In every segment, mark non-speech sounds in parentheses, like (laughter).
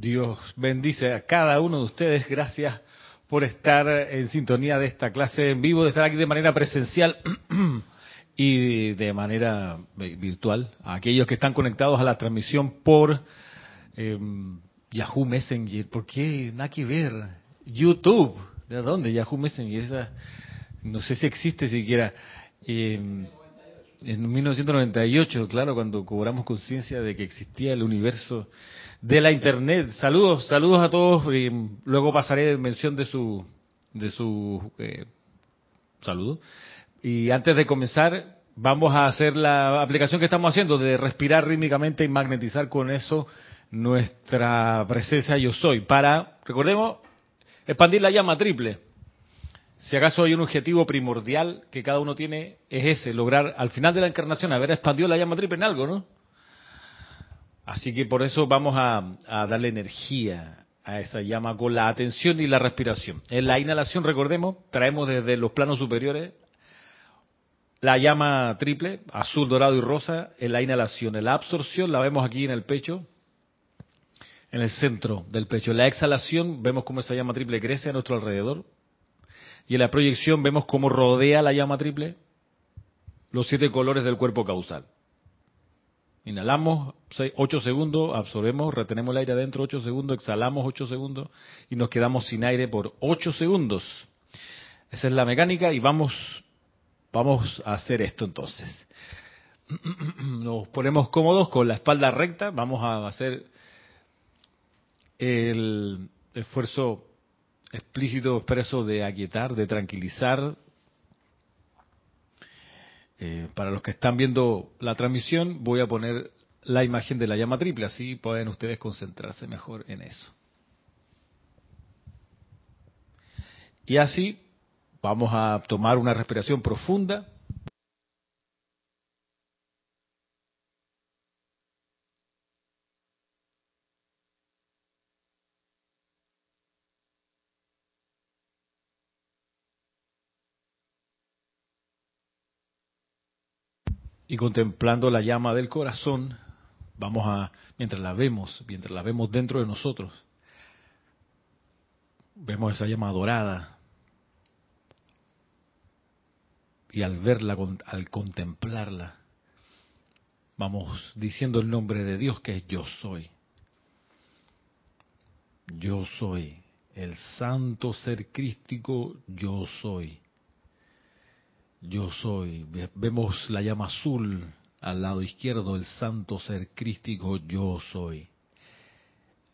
Dios bendice a cada uno de ustedes. Gracias por estar en sintonía de esta clase en vivo, de estar aquí de manera presencial (clears throat) y de manera virtual. A aquellos que están conectados a la transmisión por eh, Yahoo Messenger. ¿Por qué? Nada que ver. YouTube. ¿De dónde? Yahoo Messenger. Esa, no sé si existe siquiera. Eh, en 1998, claro, cuando cobramos conciencia de que existía el universo de la Internet. Saludos, saludos a todos. Y luego pasaré mención de su, de su eh, saludo. Y antes de comenzar, vamos a hacer la aplicación que estamos haciendo de respirar rítmicamente y magnetizar con eso nuestra presencia yo soy. Para, recordemos, expandir la llama triple. Si acaso hay un objetivo primordial que cada uno tiene, es ese, lograr al final de la encarnación haber expandido la llama triple en algo, ¿no? Así que por eso vamos a, darle energía a esa llama con la atención y la respiración. En la inhalación, recordemos, traemos desde los planos superiores la llama triple, azul, dorado y rosa, en la inhalación. En la absorción la vemos aquí en el pecho, en el centro del pecho. En la exhalación vemos cómo esa llama triple crece a nuestro alrededor. Y en la proyección vemos cómo rodea la llama triple los siete colores del cuerpo causal. Inhalamos 8 segundos, absorbemos, retenemos el aire adentro 8 segundos, exhalamos 8 segundos y nos quedamos sin aire por 8 segundos. Esa es la mecánica y vamos, vamos a hacer esto entonces. (clears throat) Nos ponemos cómodos con la espalda recta, vamos a hacer el esfuerzo explícito, expreso de aquietar, de tranquilizar, eh, para los que están viendo la transmisión, voy a poner la imagen de la llama triple, así pueden ustedes concentrarse mejor en eso. Y así vamos a tomar una respiración profunda y contemplando la llama del corazón, vamos a, mientras la vemos, mientras la vemos dentro de nosotros, vemos esa llama dorada y al verla, al contemplarla, vamos diciendo el nombre de Dios que es yo soy. Yo soy el santo ser crístico, yo soy yo soy. Vemos la llama azul al lado izquierdo, el santo ser crístico, yo soy.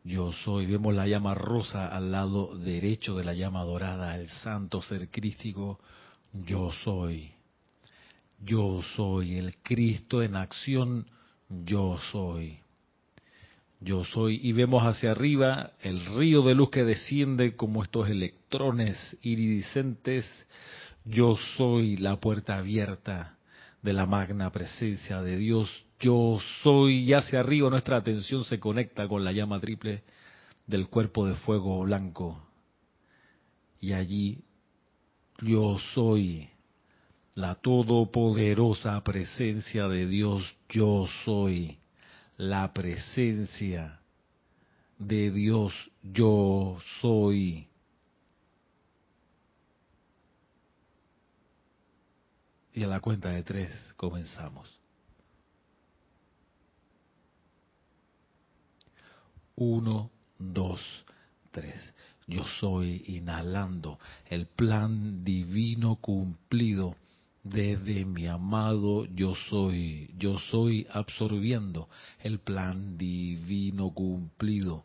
Yo soy. Vemos la llama rosa al lado derecho de la llama dorada, el santo ser crístico, yo soy. Yo soy el Cristo en acción, yo soy. Yo soy. Y vemos hacia arriba el río de luz que desciende como estos electrones iridiscentes yo soy la puerta abierta de la magna presencia de Dios. Yo soy y hacia arriba nuestra atención se conecta con la llama triple del cuerpo de fuego blanco. Y allí yo soy la todopoderosa presencia de Dios. Yo soy la presencia de Dios. Yo soy Y a la cuenta de tres comenzamos. Uno, dos, tres. Yo soy inhalando el plan divino cumplido desde mi amado yo soy. Yo soy absorbiendo el plan divino cumplido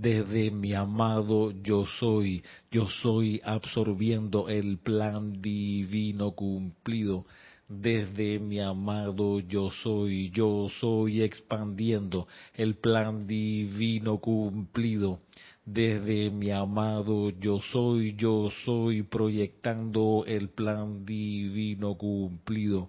desde mi amado yo soy, yo soy absorbiendo el plan divino cumplido. Desde mi amado yo soy, yo soy expandiendo el plan divino cumplido. desde mi amado yo soy, yo soy proyectando el plan divino cumplido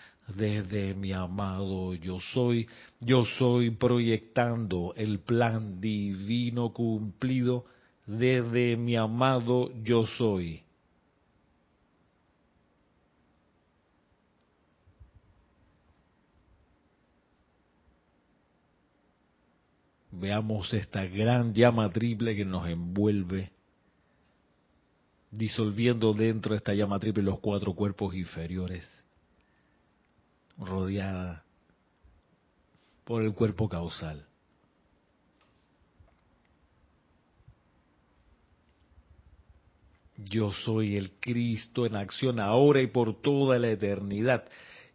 desde mi amado yo soy, yo soy proyectando el plan divino cumplido desde mi amado yo soy. Veamos esta gran llama triple que nos envuelve, disolviendo dentro de esta llama triple los cuatro cuerpos inferiores rodeada por el cuerpo causal. Yo soy el Cristo en acción ahora y por toda la eternidad.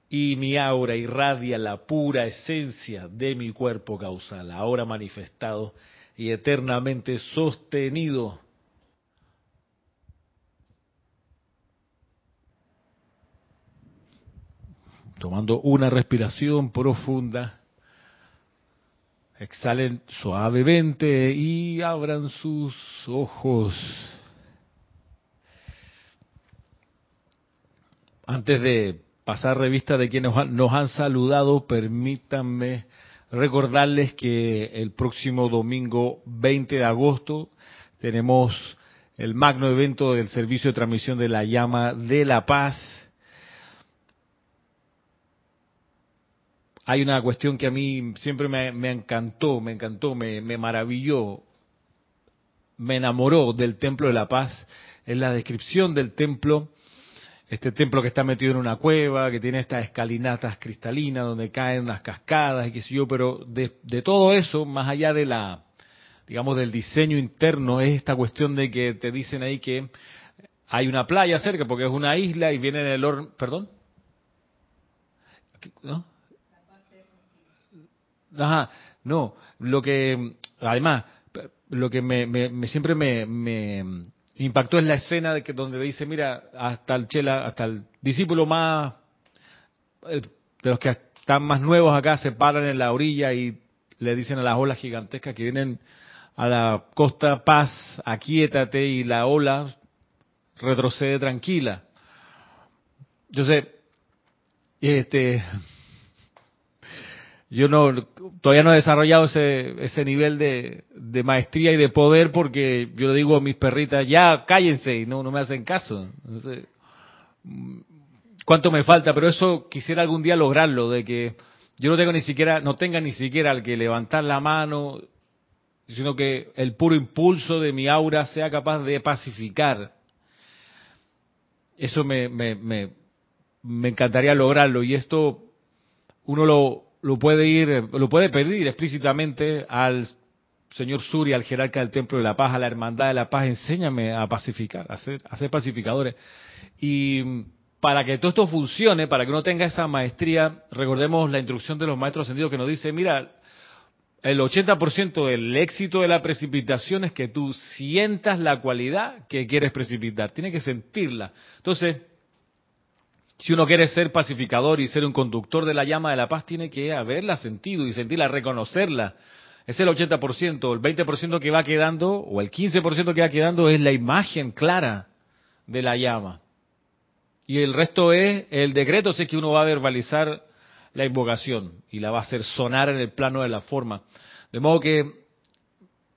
Y mi aura irradia la pura esencia de mi cuerpo causal, ahora manifestado y eternamente sostenido tomando una respiración profunda. Exhalen suavemente y abran sus ojos. Antes de pasar revista de quienes nos han saludado, permítanme recordarles que el próximo domingo 20 de agosto tenemos el magno evento del servicio de transmisión de la llama de la paz hay una cuestión que a mí siempre me, encantó, me encantó, me, maravilló, me enamoró del Templo de la Paz, es la descripción del templo, este templo que está metido en una cueva, que tiene estas escalinatas cristalinas donde caen unas cascadas y qué sé yo, pero de, de todo eso, más allá de la, digamos, del diseño interno, es esta cuestión de que te dicen ahí que hay una playa cerca porque es una isla y viene el horno, perdón, ¿no? Ajá, no, lo que, además, lo que me, siempre me, impactó es la escena de que donde dice, mira, hasta el chela, hasta el discípulo más, de los que están más nuevos acá, se paran en la orilla y le dicen a las olas gigantescas que vienen a la costa, paz, aquíétate y la ola retrocede tranquila. Yo sé, este, yo no todavía no he desarrollado ese, ese nivel de, de, maestría y de poder porque yo le digo a mis perritas ya cállense y no no me hacen caso. Sé cuánto me falta pero eso quisiera algún día lograrlo de que yo no tengo ni siquiera no tenga ni siquiera al que levantar la mano sino que el puro impulso de mi aura sea capaz de pacificar. Eso me, me, me encantaría lograrlo y esto uno lo lo puede ir, lo puede pedir explícitamente al señor Suri, al jerarca del Templo de la Paz, a la Hermandad de la Paz, enséñame a pacificar, a ser, a ser pacificadores. Y para que todo esto funcione, para que uno tenga esa maestría, recordemos la instrucción de los maestros ascendidos que nos dice, mira, el 80% del éxito de la precipitación es que tú sientas la cualidad que quieres precipitar, tienes que sentirla. Entonces, si uno quiere ser pacificador y ser un conductor de la llama de la paz, tiene que haberla sentido y sentirla, reconocerla. Es el 80%, el 20% que va quedando, o el 15% que va quedando es la imagen clara de la llama. Y el resto es el decreto, sé que uno va a verbalizar la invocación y la va a hacer sonar en el plano de la forma. De modo que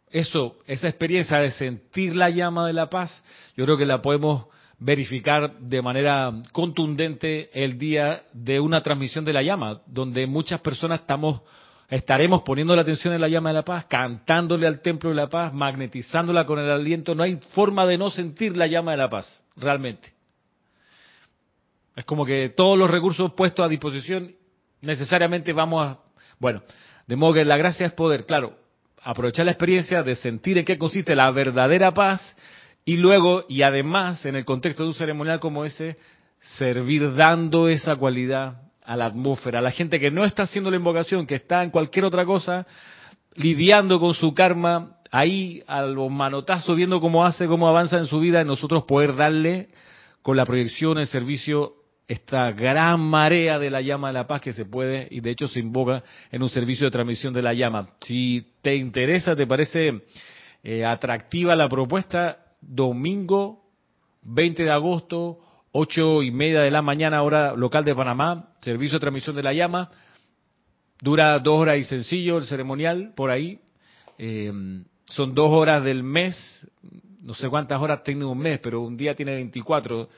eso, esa experiencia de sentir la llama de la paz, yo creo que la podemos verificar de manera contundente el día de una transmisión de la llama, donde muchas personas estamos estaremos poniendo la atención en la llama de la paz, cantándole al templo de la paz, magnetizándola con el aliento, no hay forma de no sentir la llama de la paz, realmente. Es como que todos los recursos puestos a disposición necesariamente vamos a... Bueno, de modo que la gracia es poder, claro, aprovechar la experiencia de sentir en qué consiste la verdadera paz y luego, y además, en el contexto de un ceremonial como ese, servir dando esa cualidad a la atmósfera, a la gente que no está haciendo la invocación, que está en cualquier otra cosa, lidiando con su karma, ahí a los manotazos, viendo cómo hace, cómo avanza en su vida, y nosotros poder darle con la proyección, el servicio, esta gran marea de la llama de la paz que se puede, y de hecho se invoca en un servicio de transmisión de la llama. Si te interesa, te parece eh, atractiva la propuesta, domingo 20 de agosto, ocho y media de la mañana, hora local de Panamá, servicio de transmisión de la llama. Dura dos horas y sencillo el ceremonial por ahí. Eh, son dos horas del mes, no sé cuántas horas tiene un mes, pero un día tiene 24.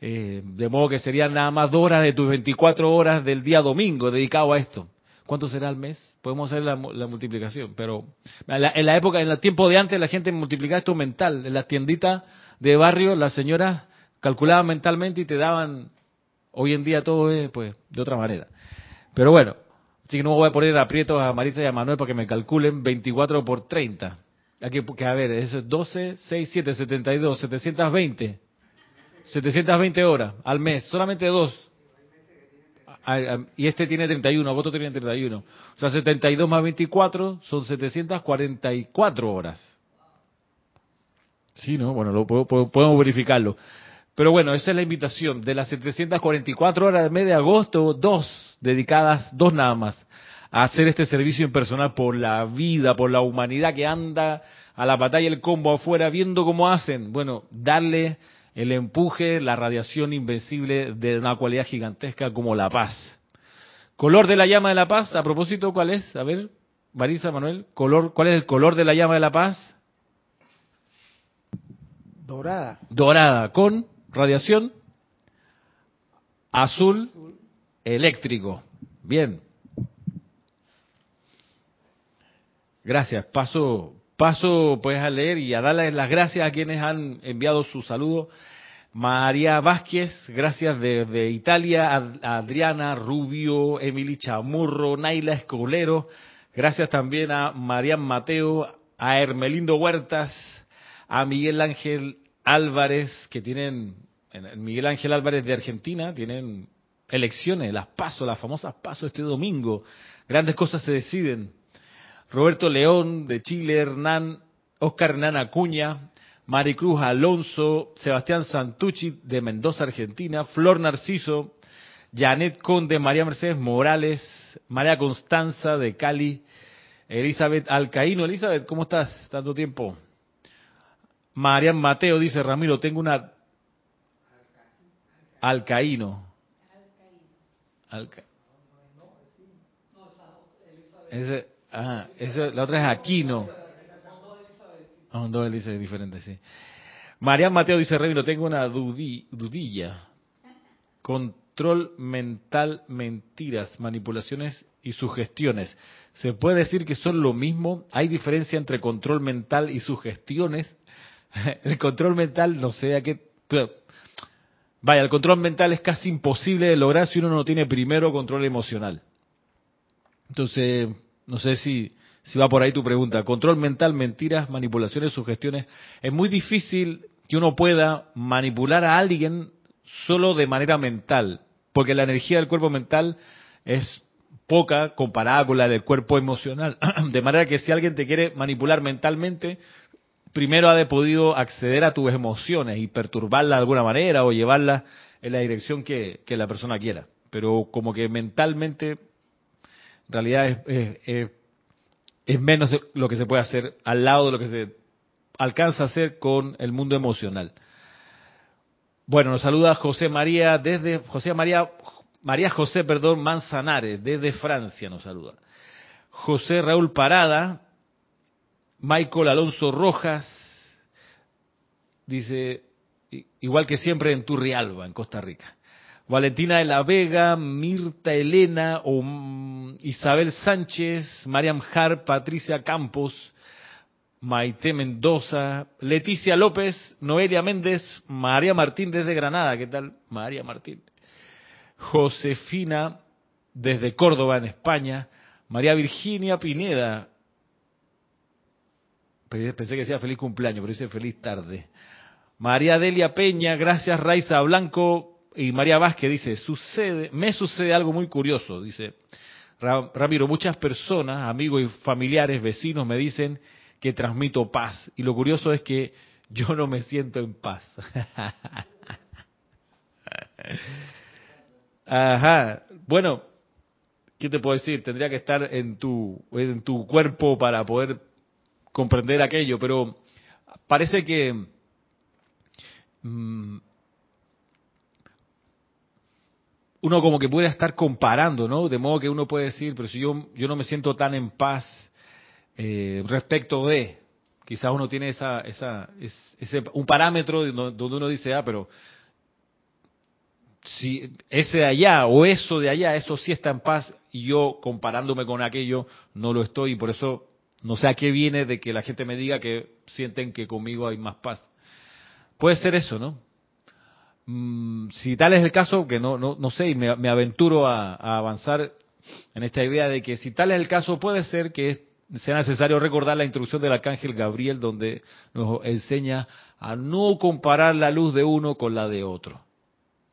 Eh, de modo que serían nada más dos horas de tus 24 horas del día domingo dedicado a esto. ¿Cuánto será al mes? Podemos hacer la, multiplicación, pero en la, época, en el tiempo de antes, la gente multiplicaba esto mental. En las tienditas de barrio, las señoras calculaban mentalmente y te daban. Hoy en día todo es, pues, de otra manera. Pero bueno, así que no voy a poner aprietos a Marisa y a Manuel para que me calculen 24 por 30. Aquí, porque, a ver, eso es 12, 6, 7, 72, 720. 720 horas al mes, solamente dos. Y este tiene 31, otro tiene 31. O sea, 72 más 24 son 744 horas. Sí, ¿no? Bueno, lo, podemos verificarlo. Pero bueno, esa es la invitación. De las 744 horas del mes de agosto, dos dedicadas, dos nada más, a hacer este servicio impersonal por la vida, por la humanidad que anda a la batalla el combo afuera viendo cómo hacen. Bueno, darle el empuje, la radiación invencible de una cualidad gigantesca como la paz. Color de la llama de la paz, a propósito, ¿cuál es? A ver, Marisa, Manuel, color, ¿cuál es el color de la llama de la paz? Dorada. Dorada, con radiación azul eléctrico. Bien. Gracias. Paso, Paso pues a leer y a darles las gracias a quienes han enviado su saludo. María Vázquez, gracias de, Italia, Adriana Rubio, Emily Chamurro, Naila Escolero, gracias también a Marian Mateo, a Hermelindo Huertas, a Miguel Ángel Álvarez, que tienen, Miguel Ángel Álvarez de Argentina, tienen elecciones, las paso, las famosas paso este domingo. Grandes cosas se deciden. Roberto León de Chile, Hernán, Oscar Hernán Acuña, Maricruz Alonso, Sebastián Santucci de Mendoza, Argentina, Flor Narciso, Janet Conde, María Mercedes Morales, María Constanza de Cali, Elizabeth Alcaíno. Elizabeth, ¿cómo estás? Tanto tiempo. Marian Mateo dice, Ramiro, tengo una... Alcaíno. Alcaíno. Ese, Ah, la otra es Aquino. Ah, dos Elizabeth diferentes, sí. María Mateo dice, Rey, tengo una dudilla. Control mental, mentiras, manipulaciones y sugestiones. ¿Se puede decir que son lo mismo? ¿Hay diferencia entre control mental y sugestiones? (laughs) el control mental, no sé a qué... Vaya, el control mental es casi imposible de lograr si uno no tiene primero control emocional. Entonces, no sé si, si va por ahí tu pregunta. Control mental, mentiras, manipulaciones, sugestiones. Es muy difícil que uno pueda manipular a alguien solo de manera mental, porque la energía del cuerpo mental es poca comparada con la del cuerpo emocional. (clears throat) De manera que si alguien te quiere manipular mentalmente, primero ha de podido acceder a tus emociones y perturbarla de alguna manera o llevarla en la dirección que, que la persona quiera. Pero como que mentalmente en realidad es, es, menos de lo que se puede hacer al lado de lo que se alcanza a hacer con el mundo emocional. Bueno, nos saluda José María desde José María María José, perdón, Manzanares, desde Francia nos saluda. José Raúl Parada, Michael Alonso Rojas, dice, igual que siempre en Turrialba, en Costa Rica. Valentina de la Vega, Mirta Elena, Isabel Sánchez, Mariam Har, Patricia Campos, Maite Mendoza, Leticia López, Noelia Méndez, María Martín desde Granada, ¿qué tal? María Martín. Josefina desde Córdoba, en España. María Virginia Pineda. Pensé que decía feliz cumpleaños, pero dice feliz tarde. María Delia Peña, gracias Raiza Blanco, y María Vázquez dice, sucede, me sucede algo muy curioso, dice Ramiro, muchas personas, amigos y familiares, vecinos me dicen que transmito paz y lo curioso es que yo no me siento en paz. (laughs) Ajá, bueno, ¿qué te puedo decir? Tendría que estar en tu, en tu cuerpo para poder comprender aquello, pero parece que mm, uno como que puede estar comparando, ¿no? De modo que uno puede decir, pero si yo, yo no me siento tan en paz eh, respecto de, quizás uno tiene esa, esa, ese, un parámetro donde uno dice, ah, pero si ese de allá o eso de allá, eso sí está en paz y yo comparándome con aquello no lo estoy y por eso no sé a qué viene de que la gente me diga que sienten que conmigo hay más paz. Puede ser eso, ¿no? Mm, si tal es el caso, que no, no, no sé, y me, aventuro a, avanzar en esta idea de que si tal es el caso, puede ser que sea necesario recordar la instrucción del arcángel Gabriel, donde nos enseña a no comparar la luz de uno con la de otro.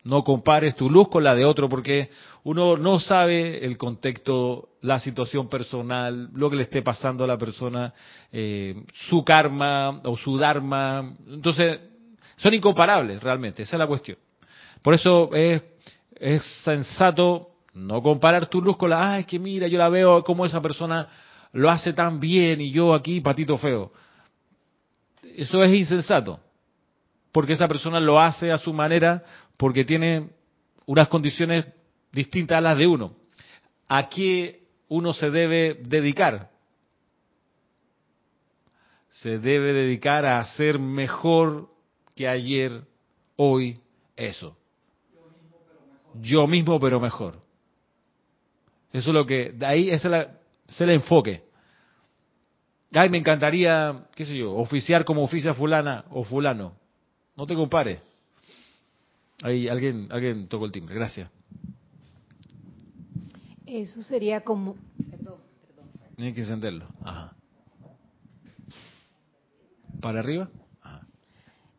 No compares tu luz con la de otro, porque uno no sabe el contexto, la situación personal, lo que le esté pasando a la persona, eh, su karma o su dharma. Entonces, son incomparables realmente, esa es la cuestión. Por eso es, sensato no comparar tu luz con la, ah, es que mira, yo la veo como esa persona lo hace tan bien y yo aquí patito feo. Eso es insensato, porque esa persona lo hace a su manera, porque tiene unas condiciones distintas a las de uno. ¿A qué uno se debe dedicar? Se debe dedicar a ser mejor que ayer, hoy, eso. Yo mismo, pero mejor. Eso es lo que, de ahí ese es, el enfoque. Ay, me encantaría, qué sé yo, oficiar como oficia fulana o fulano. No te compares. Ahí alguien, alguien tocó el timbre. Gracias. Eso sería como... Perdón, perdón. Tienes que encenderlo. Ajá. ¿Para arriba?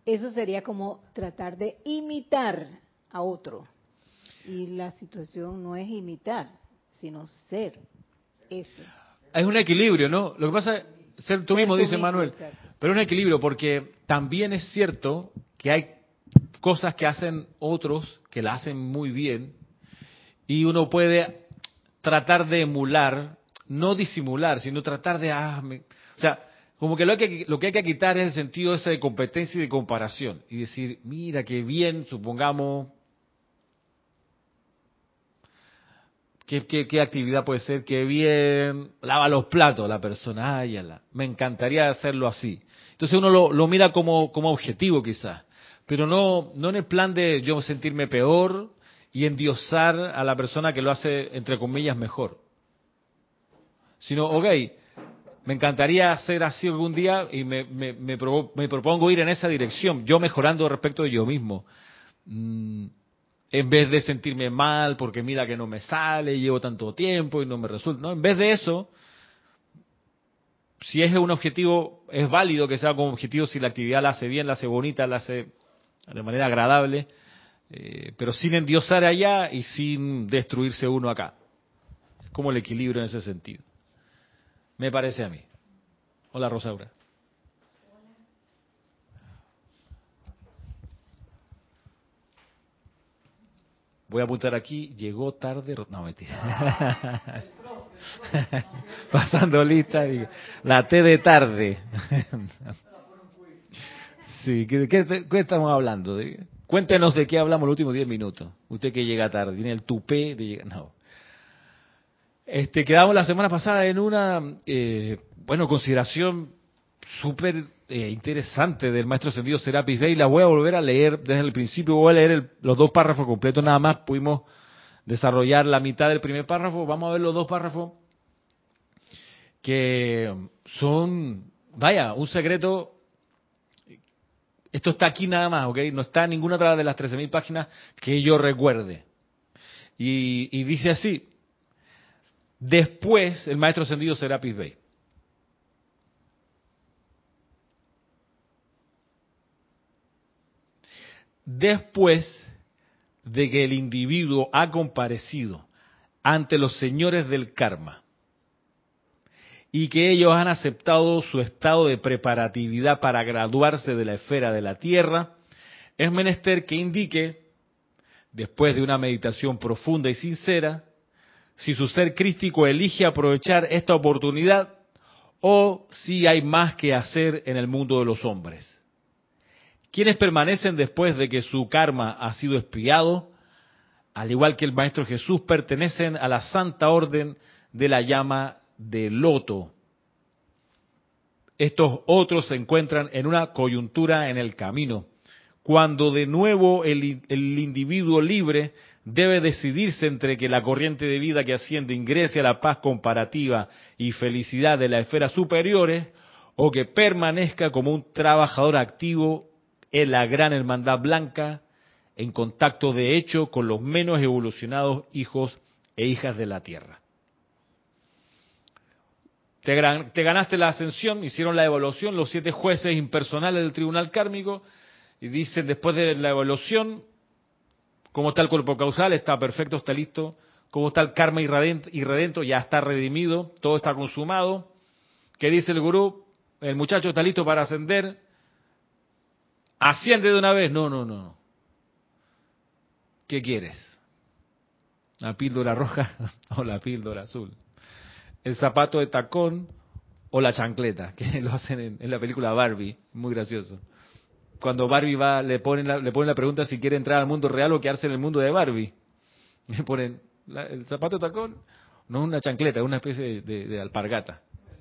Eso sería como tratar de imitar a otro. Y la situación no es imitar, sino ser eso. Es un equilibrio, ¿no? Lo que pasa es, ser tú mismo, dice Manuel, pero es un equilibrio porque también es cierto que hay cosas que hacen otros que la hacen muy bien y uno puede tratar de emular, no disimular, sino tratar de, ah, o sea, como que lo, que lo que hay que quitar es el sentido ese de competencia y de comparación. Y decir, mira, qué bien, supongamos, ¿qué, qué, actividad puede ser? Qué bien, lava los platos la persona, ay, me encantaría hacerlo así. Entonces uno lo, lo mira como, como objetivo quizás, pero no, no en el plan de yo sentirme peor y endiosar a la persona que lo hace, entre comillas, mejor. Sino, ok, me encantaría hacer así algún día y me, me, propongo ir en esa dirección, yo mejorando respecto de yo mismo. Mm, en vez de sentirme mal porque mira que no me sale, llevo tanto tiempo y no me resulta. ¿no? En vez de eso, si es un objetivo, es válido que sea como objetivo si la actividad la hace bien, la hace bonita, la hace de manera agradable, eh, pero sin endiosar allá y sin destruirse uno acá. Es como el equilibrio en ese sentido. Me parece a mí. Hola, Rosaura. Voy a apuntar aquí, llegó tarde, no mentira. (laughs) Pasando lista, la T de tarde. (laughs) sí, ¿qué, estamos hablando? Cuéntenos de qué hablamos los últimos 10 minutos. Usted que llega tarde, tiene el tupé de llegar. No. Este, quedamos la semana pasada en una, eh, bueno, consideración súper eh, interesante del maestro sentido Serapis Bey. La voy a volver a leer desde el principio, voy a leer los dos párrafos completos, nada más pudimos desarrollar la mitad del primer párrafo. Vamos a ver los dos párrafos que son, vaya, un secreto. Esto está aquí nada más, ¿ok? No está en ninguna otra de las 13.000 páginas que yo recuerde. Y, y dice así, Después, el maestro ascendido Serapis Bey. Después de que el individuo ha comparecido ante los señores del karma y que ellos han aceptado su estado de preparatividad para graduarse de la esfera de la tierra, es menester que indique, después de una meditación profunda y sincera, si su ser crístico elige aprovechar esta oportunidad o si hay más que hacer en el mundo de los hombres. Quienes permanecen después de que su karma ha sido espiado, al igual que el Maestro Jesús, pertenecen a la santa orden de la llama de loto. Estos otros se encuentran en una coyuntura en el camino, cuando de nuevo el, el, individuo libre debe decidirse entre que la corriente de vida que asciende ingrese a la paz comparativa y felicidad de las esferas superiores o que permanezca como un trabajador activo en la gran hermandad blanca en contacto de hecho con los menos evolucionados hijos e hijas de la tierra. Te, ganaste la ascensión, hicieron la evaluación los siete jueces impersonales del tribunal kármico y dicen después de la evaluación cómo está el cuerpo causal, está perfecto, está listo, cómo está el karma irredento, ya está redimido, todo está consumado. ¿Qué dice el gurú? El muchacho está listo para ascender. ¿Asciende de una vez? No, no, no. ¿Qué quieres? ¿La píldora roja (laughs) o la píldora azul? ¿El zapato de tacón o la chancleta? (laughs) Que lo hacen en, la película Barbie, muy gracioso cuando Barbie va, le ponen la, le ponen la pregunta si quiere entrar al mundo real o quedarse en el mundo de Barbie. (laughs) Le ponen el zapato tacón, no es una chancleta, es una especie de, alpargata.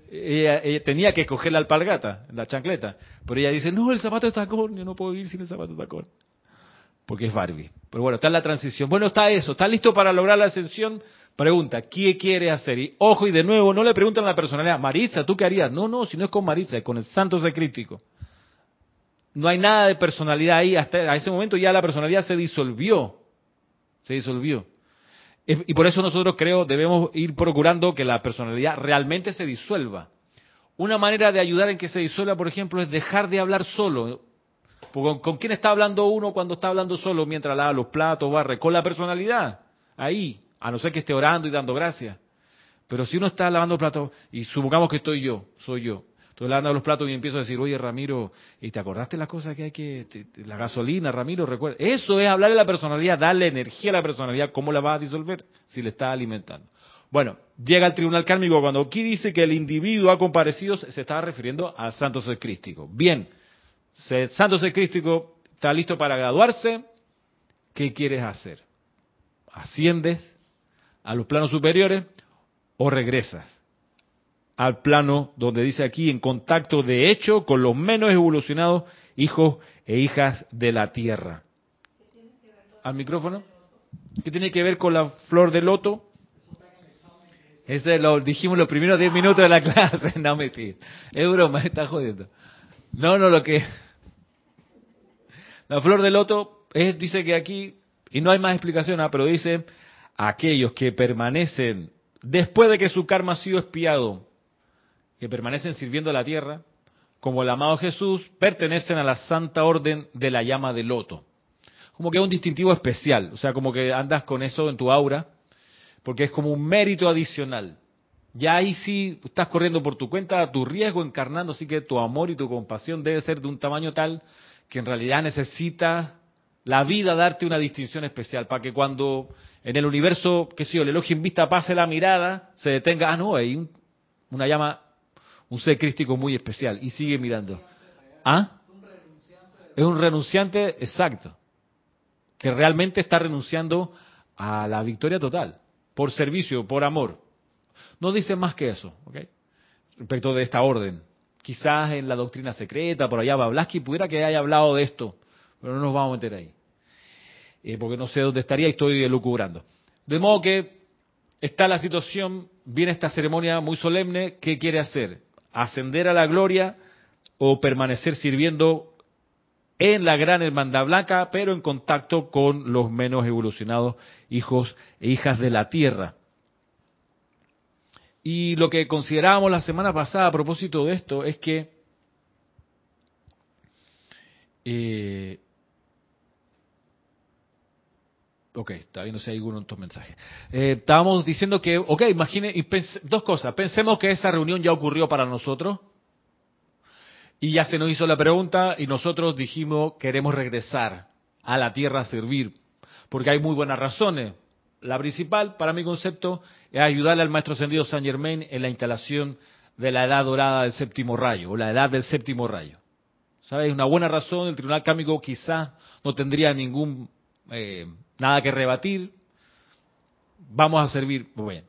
Ella, tenía que escoger la alpargata, la chancleta, pero ella dice, no, el zapato tacón, yo no puedo ir sin el zapato tacón. Porque es Barbie. Pero bueno, está en la transición. Bueno, está eso, está listo para lograr la ascensión. Pregunta, ¿qué quiere hacer? Y ojo, y de nuevo, no le preguntan la personalidad, Maritza, ¿tú qué harías? No, no, si no es con Maritza, es con el santo ser crítico no hay nada de personalidad ahí. Hasta ese momento ya la personalidad se disolvió. Se disolvió. Y por eso nosotros creo debemos ir procurando que la personalidad realmente se disuelva. Una manera de ayudar en que se disuelva, por ejemplo, es dejar de hablar solo. ¿Con quién está hablando uno cuando está hablando solo mientras lava los platos, barre? Con la personalidad. Ahí. A no ser que esté orando y dando gracias. Pero si uno está lavando platos, y supongamos que estoy yo, soy yo, entonces le ando los platos y empiezo a decir, oye Ramiro, ¿y te acordaste las cosas que hay que, la gasolina, Ramiro, recuerda? Eso es hablarle a la personalidad, darle energía a la personalidad, ¿cómo la va a disolver si le está alimentando? Bueno, llega al tribunal kármico cuando aquí dice que el individuo ha comparecido, se estaba refiriendo al santo ser crístico. Bien, santo ser crístico está listo para graduarse, ¿qué quieres hacer? ¿Asciendes a los planos superiores o regresas? Al plano donde dice aquí en contacto de hecho con los menos evolucionados hijos e hijas de la tierra. ¿Al micrófono? ¿Qué tiene que ver con la flor de loto? Ese lo dijimos los primeros 10 minutos de la (laughs) clase. No, mentira. Es broma, (laughs) está jodiendo. No, no, lo que... La flor de loto es, dice que aquí, y no hay más explicación, ¿ah? pero dice, aquellos que permanecen después de que su karma ha sido espiado que permanecen sirviendo a la tierra, como el amado Jesús, pertenecen a la santa orden de la llama de loto. Como que es un distintivo especial, o sea, como que andas con eso en tu aura, porque es como un mérito adicional. Ya ahí sí estás corriendo por tu cuenta, a tu riesgo, encarnando, así que tu amor y tu compasión debe ser de un tamaño tal que en realidad necesita la vida darte una distinción especial, para que cuando en el universo, qué sé yo, el elogio en vista pase la mirada, se detenga, ah, no, hay una llama un ser crístico muy especial y sigue mirando. ¿Ah? Es un renunciante exacto, que realmente está renunciando a la victoria total, por servicio, por amor. No dice más que eso, ¿ok? Respecto de esta orden. Quizás en la doctrina secreta, por allá Bablaski pudiera que haya hablado de esto, pero no nos vamos a meter ahí. Eh, porque no sé dónde estaría y estoy elucubrando. De modo que está la situación, viene esta ceremonia muy solemne, ¿qué quiere hacer? Ascender a la gloria o permanecer sirviendo en la gran hermandad blanca, pero en contacto con los menos evolucionados hijos e hijas de la tierra. Y lo que considerábamos la semana pasada a propósito de esto es que eh, Ok, está viendo si hay alguno en tus mensajes. Eh, estábamos diciendo que, ok, imagine, y dos cosas. Pensemos que esa reunión ya ocurrió para nosotros y ya se nos hizo la pregunta y nosotros dijimos queremos regresar a la tierra a servir, porque hay muy buenas razones. La principal, para mi concepto, es ayudarle al maestro ascendido San Germain en la instalación de la edad dorada del séptimo rayo, o la edad del séptimo rayo. ¿Sabes? Una buena razón, el tribunal cámico quizás no tendría ningún eh, nada que rebatir, vamos a servir muy bien.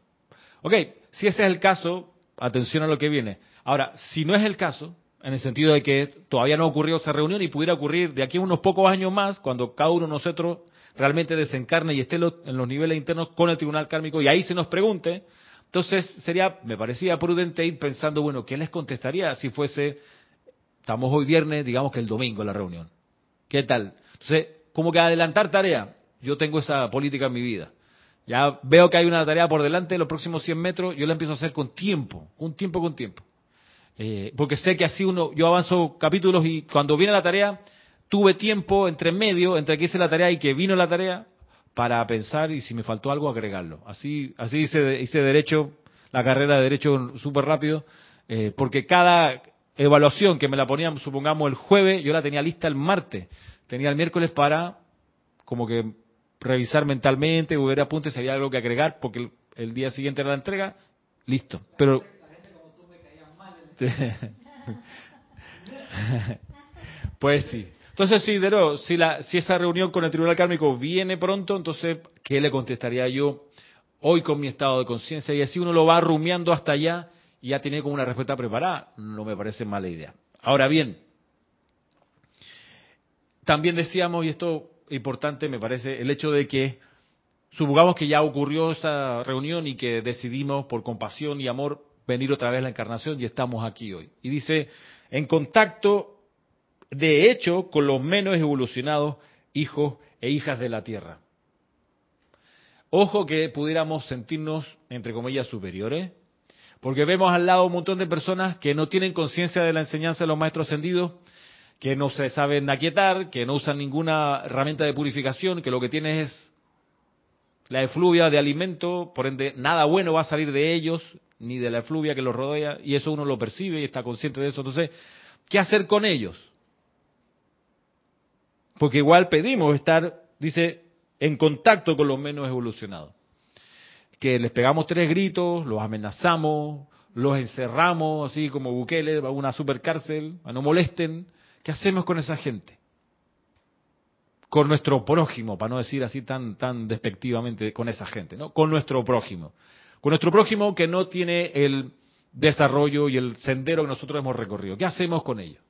Ok, si ese es el caso, atención a lo que viene. Ahora, si no es el caso, en el sentido de que todavía no ocurrió esa reunión y pudiera ocurrir de aquí a unos pocos años más, cuando cada uno de nosotros realmente desencarne y esté en los niveles internos con el tribunal kármico y ahí se nos pregunte, entonces sería, me parecía prudente ir pensando, bueno, ¿qué les contestaría si fuese, estamos hoy viernes, digamos que el domingo la reunión? ¿Qué tal? Entonces, como que adelantar tarea, yo tengo esa política en mi vida. Ya veo que hay una tarea por delante, los próximos 100 metros, yo la empiezo a hacer con tiempo, un tiempo con tiempo. Eh, porque sé que así uno, yo avanzo capítulos y cuando viene la tarea, tuve tiempo entre medio, entre que hice la tarea y que vino la tarea, para pensar y si me faltó algo agregarlo. Así, así hice, hice derecho, la carrera de derecho súper rápido, eh, porque cada evaluación que me la ponían, supongamos el jueves, yo la tenía lista el martes, tenía el miércoles para como que revisar mentalmente, ver apuntes, si había algo que agregar, porque el, día siguiente era la entrega, listo. Pero (laughs) pues sí. Entonces, sí, Dero, si, la, si esa reunión con el Tribunal Kármico viene pronto, entonces, ¿qué le contestaría yo hoy con mi estado de conciencia? Y así uno lo va rumiando hasta allá y ya tiene como una respuesta preparada. No me parece mala idea. Ahora bien, también decíamos, y esto importante me parece, el hecho de que supongamos que ya ocurrió esa reunión y que decidimos por compasión y amor venir otra vez a la encarnación y estamos aquí hoy. Y dice, en contacto de hecho con los menos evolucionados hijos e hijas de la Tierra. Ojo que pudiéramos sentirnos, entre comillas, superiores, porque vemos al lado un montón de personas que no tienen conciencia de la enseñanza de los maestros ascendidos, que no se saben aquietar, que no usan ninguna herramienta de purificación, que lo que tienen es la efluvia de alimento, por ende nada bueno va a salir de ellos, ni de la efluvia que los rodea, y eso uno lo percibe y está consciente de eso. Entonces, ¿qué hacer con ellos? Porque igual pedimos estar, dice, en contacto con los menos evolucionados. Que les pegamos tres gritos, los amenazamos, los encerramos, así como Bukele, a una supercárcel, a no molesten. ¿Qué hacemos con esa gente? Con nuestro prójimo, para no decir así tan, tan despectivamente con esa gente, ¿no? Con nuestro prójimo con nuestro prójimo que no tiene el desarrollo y el sendero que nosotros hemos recorrido. ¿Qué hacemos con ello?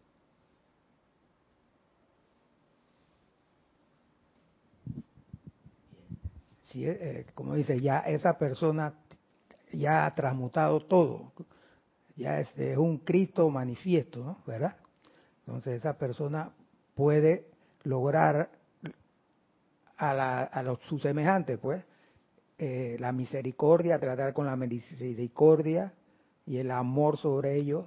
Sí, eh, como dice, ya esa persona ya ha transmutado todo, ya es, un Cristo manifiesto, ¿no? ¿verdad? Entonces esa persona puede lograr a, los, sus semejantes, pues, eh, la misericordia, tratar con la misericordia y el amor sobre ellos,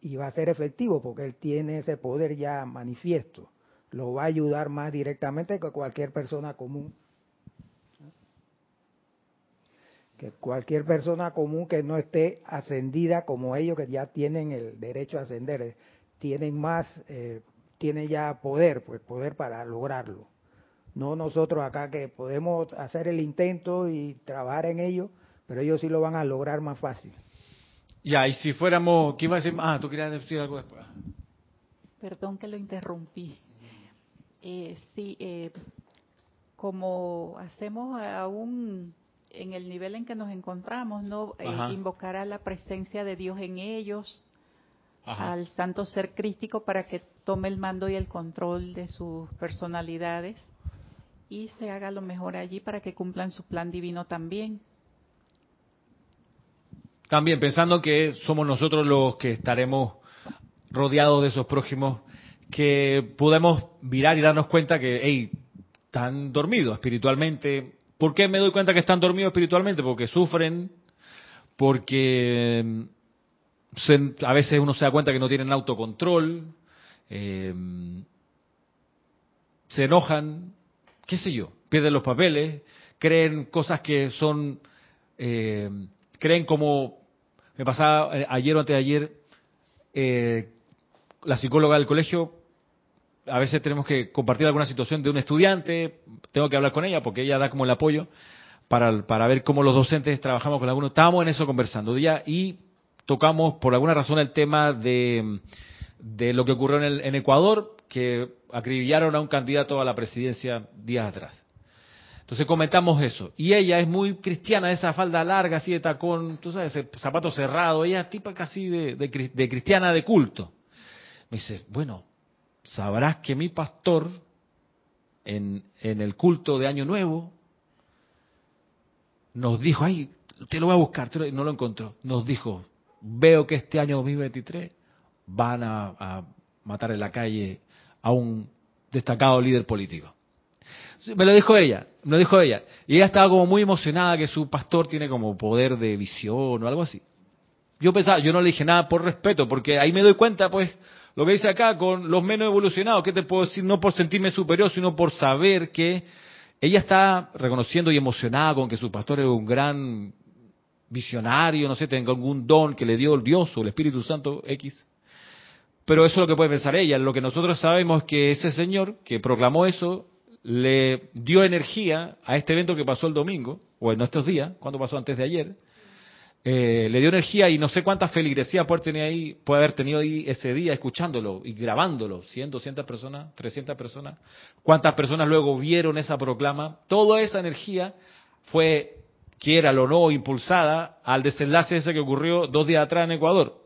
y va a ser efectivo porque él tiene ese poder ya manifiesto. Lo va a ayudar más directamente que cualquier persona común. Que cualquier persona común que no esté ascendida como ellos, que ya tienen el derecho a ascender, tienen más, eh, tienen ya poder, pues poder para lograrlo. No nosotros acá que podemos hacer el intento y trabajar en ello, pero ellos sí lo van a lograr más fácil. Ya, y si fuéramos, ¿qué iba a decir? Ah, tú querías decir algo después. Perdón que lo interrumpí. Eh, sí, eh, como hacemos aún en el nivel en que nos encontramos, no eh, invocar a la presencia de Dios en ellos, al santo ser crístico para que tome el mando y el control de sus personalidades y se haga lo mejor allí para que cumplan su plan divino también. También pensando que somos nosotros los que estaremos rodeados de esos prójimos, que podemos mirar y darnos cuenta que, hey, están dormidos espiritualmente. ¿Por qué me doy cuenta que están dormidos espiritualmente? Porque sufren, porque a veces uno se da cuenta que no tienen autocontrol, eh, se enojan, qué sé yo, pierden los papeles, creen cosas que son, eh, creen como, me pasaba eh, ayer o antes de ayer, eh, la psicóloga del colegio, a veces tenemos que compartir alguna situación de un estudiante, tengo que hablar con ella porque ella da como el apoyo para, para ver cómo los docentes trabajamos con algunos. Estábamos en eso conversando día y tocamos por alguna razón el tema de, de lo que ocurrió en, el, en Ecuador, que acribillaron a un candidato a la presidencia días atrás. Entonces comentamos eso. Y ella es muy cristiana, esa falda larga, así de tacón, tú sabes, ese zapato cerrado. Ella es tipa casi de, de, cristiana de culto. Me dice, bueno, sabrás que mi pastor en, en el culto de Año Nuevo nos dijo, ay, te lo voy a buscar, no lo encontró. Nos dijo, veo que este año 2023 van a matar en la calle a un destacado líder político. Me lo dijo ella, me lo dijo ella. Y ella estaba como muy emocionada que su pastor tiene como poder de visión o algo así. Yo pensaba, yo no le dije nada por respeto, porque ahí me doy cuenta, pues, lo que dice acá con los menos evolucionados, ¿qué te puedo decir? No por sentirme superior, sino por saber que ella está reconociendo y emocionada con que su pastor es un gran visionario, no sé, tenga algún don que le dio el Dios o el Espíritu Santo X. Pero eso es lo que puede pensar ella. Lo que nosotros sabemos es que ese señor que proclamó eso le dio energía a este evento que pasó el domingo, o en estos días, cuando pasó antes de ayer, eh, le dio energía y no sé cuántas feligresías puede, tener ahí, puede haber tenido ahí ese día escuchándolo y grabándolo, 100, 200 personas, 300 personas, cuántas personas luego vieron esa proclama, toda esa energía fue, quiera o no, impulsada al desenlace ese que ocurrió dos días atrás en Ecuador.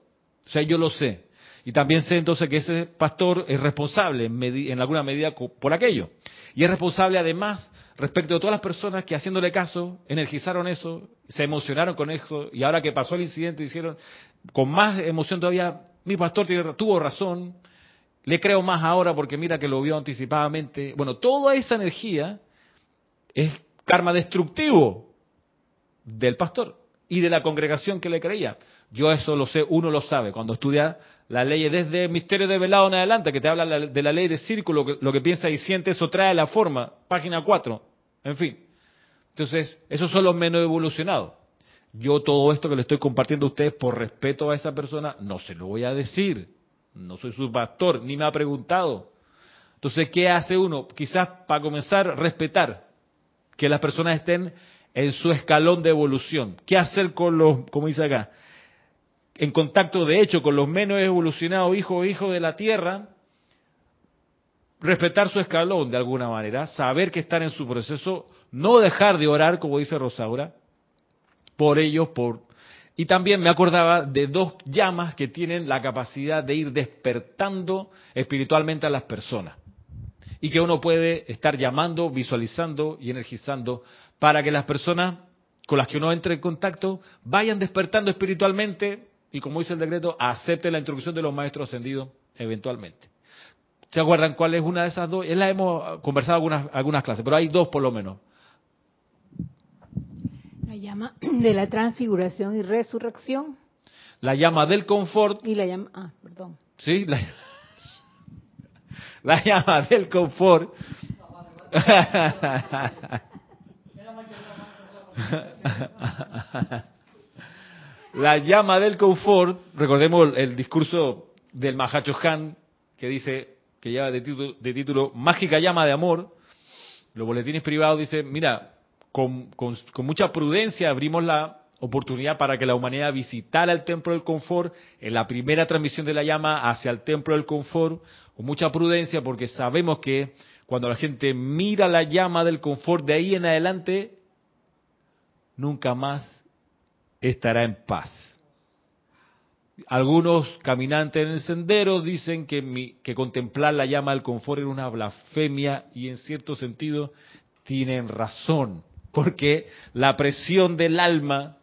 O sea, yo lo sé. Y también sé entonces que ese pastor es responsable en, en alguna medida por aquello. Y es responsable además respecto de todas las personas que haciéndole caso, energizaron eso, se emocionaron con eso, y ahora que pasó el incidente hicieron con más emoción todavía, mi pastor tuvo razón, le creo más ahora porque mira que lo vio anticipadamente. Bueno, toda esa energía es karma destructivo del pastor y de la congregación que le creía. Yo eso lo sé, uno lo sabe cuando estudia la ley desde Misterio de Velado en adelante, que te habla de la ley de círculo, lo que piensa y siente, eso trae la forma, página 4, en fin. Entonces, esos son los menos evolucionados. Yo todo esto que le estoy compartiendo a ustedes por respeto a esa persona, no se lo voy a decir. No soy su pastor, ni me ha preguntado. Entonces, ¿qué hace uno? Quizás para comenzar, respetar que las personas estén en su escalón de evolución. ¿Qué hacer con los, como dice acá, en contacto de hecho con los menos evolucionados hijos o hijos de la tierra, respetar su escalón de alguna manera, saber que están en su proceso, no dejar de orar, como dice Rosaura, por ellos, por y también me acordaba de dos llamas que tienen la capacidad de ir despertando espiritualmente a las personas. Y que uno puede estar llamando, visualizando y energizando para que las personas con las que uno entre en contacto vayan despertando espiritualmente y como dice el decreto, acepte la instrucción de los maestros ascendidos eventualmente. ¿Se acuerdan cuál es una de esas dos? La hemos conversado algunas, algunas clases, pero hay dos por lo menos. La llama (clears throat) de la transfiguración y resurrección. La llama del confort. Y la llama, ah, perdón. Sí, la, (laughs) la llama del confort. (laughs) La llama del confort, recordemos el discurso del Mahacho Han, que dice, que lleva de título, Mágica llama de amor, los boletines privados dicen, mira, con, mucha prudencia abrimos la oportunidad para que la humanidad visitara el templo del confort en la primera transmisión de la llama hacia el templo del confort, con mucha prudencia porque sabemos que cuando la gente mira la llama del confort de ahí en adelante, nunca más estará en paz. Algunos caminantes en el sendero dicen que, que contemplar la llama del confort era una blasfemia y en cierto sentido tienen razón, porque la presión del alma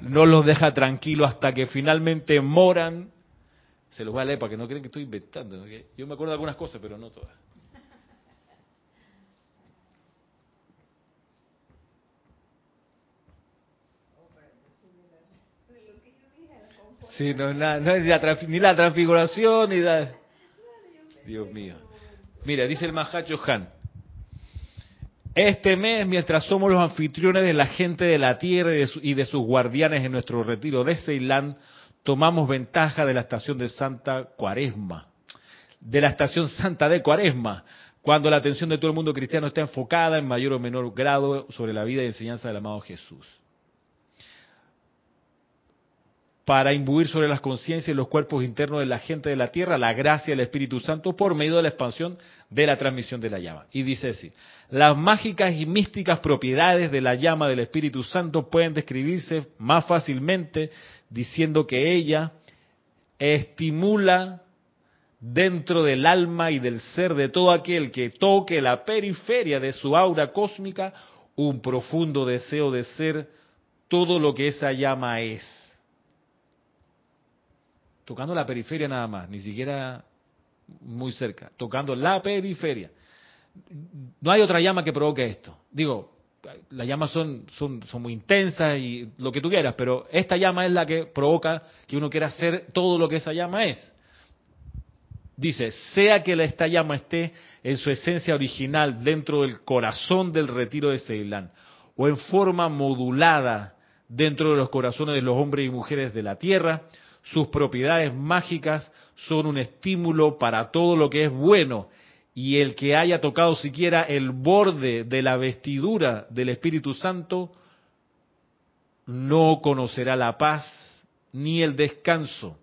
no los deja tranquilos hasta que finalmente moran. Se los voy a leer para que no crean que estoy inventando. Yo me acuerdo de algunas cosas, pero no todas. Sí, no, es ni la transfiguración, ni la... Dios mío. Mira, dice el Mahacho Han. Este mes, mientras somos los anfitriones de la gente de la tierra y de, sus guardianes en nuestro retiro de Ceilán, tomamos ventaja de la estación de Santa Cuaresma, de la estación Santa de Cuaresma, cuando la atención de todo el mundo cristiano está enfocada en mayor o menor grado sobre la vida y enseñanza del amado Jesús. Para imbuir sobre las conciencias y los cuerpos internos de la gente de la tierra la gracia del Espíritu Santo por medio de la expansión de la transmisión de la llama. Y dice así, las mágicas y místicas propiedades de la llama del Espíritu Santo pueden describirse más fácilmente diciendo que ella estimula dentro del alma y del ser de todo aquel que toque la periferia de su aura cósmica un profundo deseo de ser todo lo que esa llama es. Tocando la periferia nada más, ni siquiera muy cerca, tocando la periferia. No hay otra llama que provoque esto. Digo, las llamas son, son, son muy intensas y lo que tú quieras, pero esta llama es la que provoca que uno quiera hacer todo lo que esa llama es. Dice, sea que esta llama esté en su esencia original dentro del corazón del retiro de Ceilán, o en forma modulada dentro de los corazones de los hombres y mujeres de la tierra, sus propiedades mágicas son un estímulo para todo lo que es bueno, y el que haya tocado siquiera el borde de la vestidura del Espíritu Santo, no conocerá la paz ni el descanso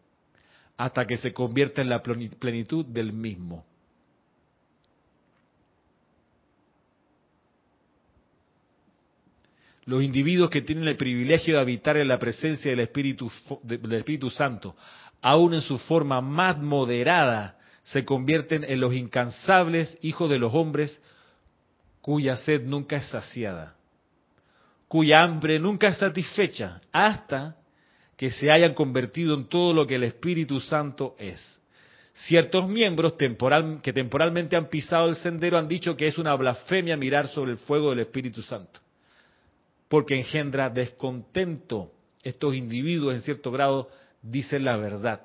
hasta que se convierta en la plenitud del mismo. Los individuos que tienen el privilegio de habitar en la presencia del Espíritu, del Espíritu Santo, aún en su forma más moderada, se convierten en los incansables hijos de los hombres cuya sed nunca es saciada, cuya hambre nunca es satisfecha, hasta que se hayan convertido en todo lo que el Espíritu Santo es. Ciertos miembros temporal, que temporalmente han pisado el sendero han dicho que es una blasfemia mirar sobre el fuego del Espíritu Santo, porque engendra descontento. Estos individuos en cierto grado dicen la verdad,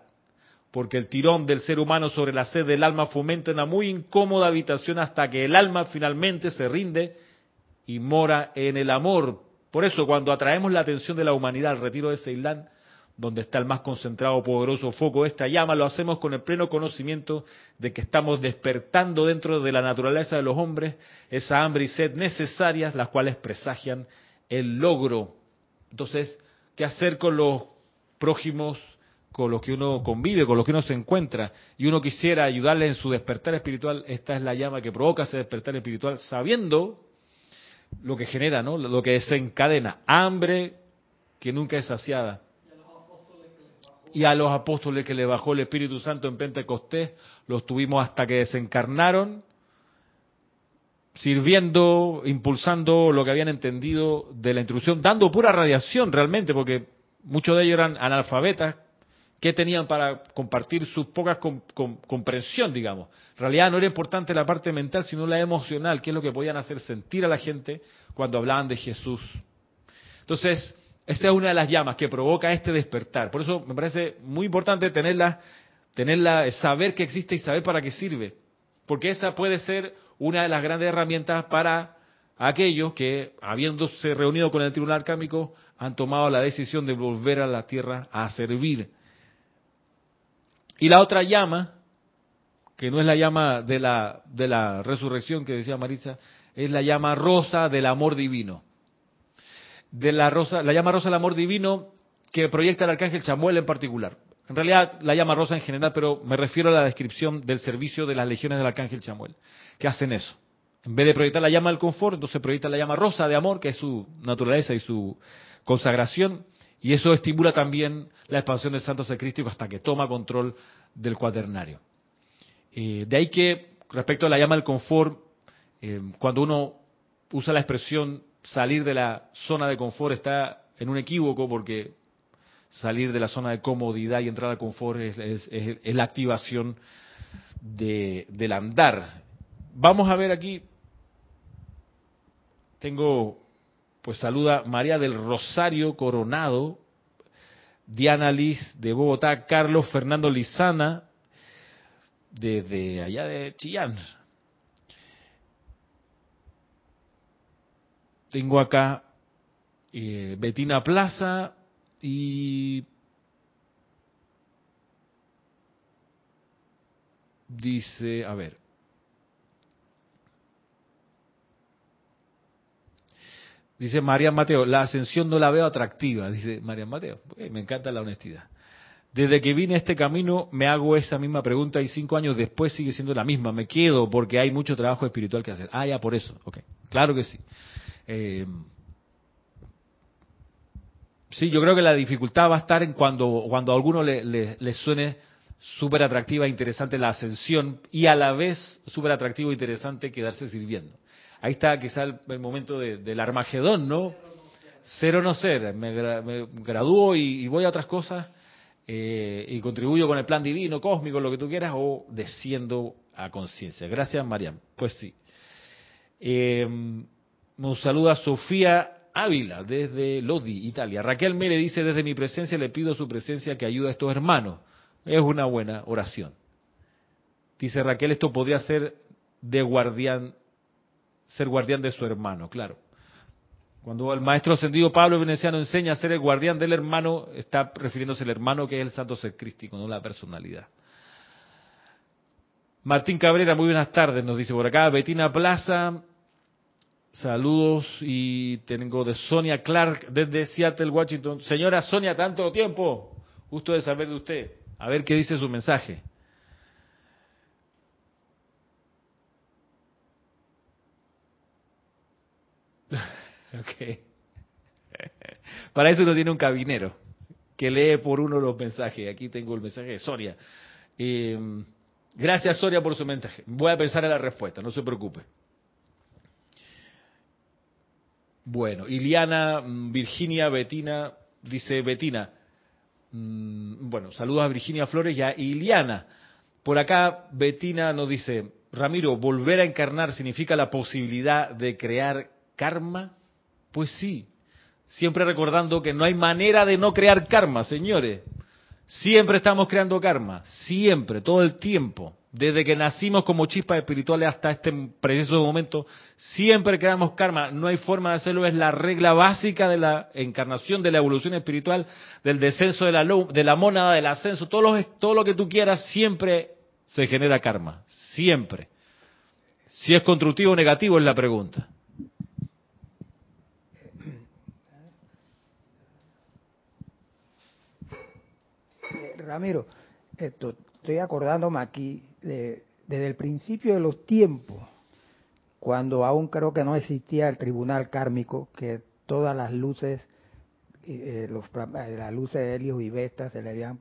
porque el tirón del ser humano sobre la sed del alma fomenta una muy incómoda habitación hasta que el alma finalmente se rinde y mora en el amor. Por eso cuando atraemos la atención de la humanidad al retiro de Ceilán, donde está el más concentrado, poderoso foco de esta llama, lo hacemos con el pleno conocimiento de que estamos despertando dentro de la naturaleza de los hombres esa hambre y sed necesarias, las cuales presagian el logro. Entonces, ¿qué hacer con los prójimos con los que uno convive, con los que uno se encuentra, y uno quisiera ayudarle en su despertar espiritual, esta es la llama que provoca ese despertar espiritual, sabiendo lo que genera, ¿no? Lo que desencadena, hambre que nunca es saciada. Y a los apóstoles que le bajó el Espíritu Santo en Pentecostés, los tuvimos hasta que desencarnaron, sirviendo, impulsando lo que habían entendido de la instrucción, dando pura radiación realmente, porque muchos de ellos eran analfabetas, que tenían para compartir sus pocas comprensión, digamos. En realidad no era importante la parte mental, sino la emocional, que es lo que podían hacer sentir a la gente cuando hablaban de Jesús. Entonces, esa es una de las llamas que provoca este despertar. Por eso me parece muy importante tenerla, tenerla, saber que existe y saber para qué sirve. Porque esa puede ser una de las grandes herramientas para aquellos que, habiéndose reunido con el tribunal cámico, han tomado la decisión de volver a la tierra a servir. Y la otra llama, que no es la llama de la, de la resurrección que decía Maritza, es la llama rosa del amor divino de la rosa, la llama rosa del amor divino que proyecta el arcángel Samuel en particular. En realidad la llama rosa en general, pero me refiero a la descripción del servicio de las legiones del arcángel Samuel, que hacen eso. En vez de proyectar la llama del confort, entonces proyecta la llama rosa de amor, que es su naturaleza y su consagración, y eso estimula también la expansión del santo sacrístico hasta que toma control del cuaternario. Eh, de ahí que, respecto a la llama del confort, eh, cuando uno usa la expresión salir de la zona de confort está en un equívoco porque salir de la zona de comodidad y entrar al confort es, la activación del andar. Vamos a ver aquí, tengo, pues saluda María del Rosario Coronado, Diana Liz de Bogotá, Carlos Fernando Lizana, desde allá de Chillán, tengo acá eh, Betina Plaza y dice, a ver, Dice María Mateo, la ascensión no la veo atractiva, dice María Mateo. me encanta la honestidad. Desde que vine a este camino me hago esa misma pregunta y cinco años después sigue siendo la misma. Me quedo porque hay mucho trabajo espiritual que hacer. Ah, ya, por eso. Ok, claro que sí. Eh, sí, yo creo que la dificultad va a estar en cuando, cuando a alguno le, suene súper atractiva e interesante la ascensión y a la vez súper atractivo e interesante quedarse sirviendo. Ahí está quizá el, momento del Armagedón, ¿no? Ser o no ser. Me, gradúo y, voy a otras cosas eh, y contribuyo con el plan divino, cósmico, lo que tú quieras, o desciendo a conciencia. Gracias, Mariam. Pues sí. Eh, nos saluda Sofía Ávila desde Lodi, Italia. Raquel Mere dice, desde mi presencia le pido su presencia que ayude a estos hermanos. Es una buena oración. Dice Raquel, esto podría ser de guardián ser guardián de su hermano, claro. Cuando el maestro ascendido Pablo Veneciano enseña a ser el guardián del hermano, está refiriéndose al hermano que es el santo ser crístico, no la personalidad. Martín Cabrera, muy buenas tardes, nos dice por acá. Betina Plaza, saludos y tengo de Sonia Clark desde Seattle, Washington. Señora Sonia, tanto tiempo, gusto de saber de usted. A ver qué dice su mensaje. (laughs) ok. (laughs) Para eso uno tiene un cabinero que lee por uno los mensajes. Aquí tengo el mensaje de Sonia. Em, gracias Sonia por su mensaje. Voy a pensar en la respuesta, no se preocupe. Bueno, Iliana, mm, Virginia, Betina, dice Betina. Mm, bueno, saludos a Virginia Flores y a Iliana. Por acá Betina nos dice, Ramiro, volver a encarnar significa la posibilidad de crear karma? Pues sí, siempre recordando que no hay manera de no crear karma, señores. Siempre estamos creando karma, siempre, todo el tiempo. Desde que nacimos como chispas espirituales hasta este preciso momento, siempre creamos karma. No hay forma de hacerlo, es la regla básica de la encarnación, de la evolución espiritual, del descenso de la, de la mónada, del ascenso, todo lo, todo lo que tú quieras, siempre se genera karma, siempre. Si es constructivo o negativo es la pregunta. Ramiro, esto, estoy acordándome aquí de, desde el principio de los tiempos, cuando aún creo que no existía el tribunal kármico, que todas las luces, eh, los, eh, las luces de Helios y Vesta se le habían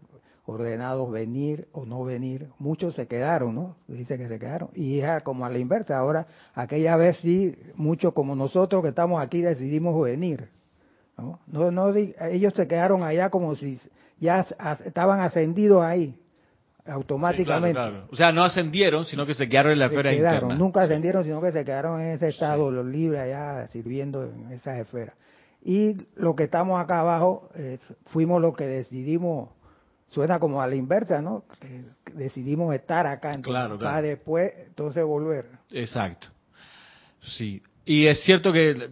ordenado venir o no venir, muchos se quedaron, ¿no? Dice que se quedaron. Y es como a la inversa, ahora aquella vez sí, muchos como nosotros que estamos aquí decidimos venir. ¿no? No, no, ellos se quedaron allá como si ya estaban ascendidos ahí automáticamente. O sea, no ascendieron, sino que se quedaron en la esfera interna. Nunca ascendieron, sino que se quedaron en ese estado, los libres allá sirviendo en esa esfera. Y lo que estamos acá abajo, eh, fuimos los que decidimos, suena como a la inversa, ¿no? decidimos estar acá, entonces, para después, entonces volver. Exacto. Sí. Y es cierto que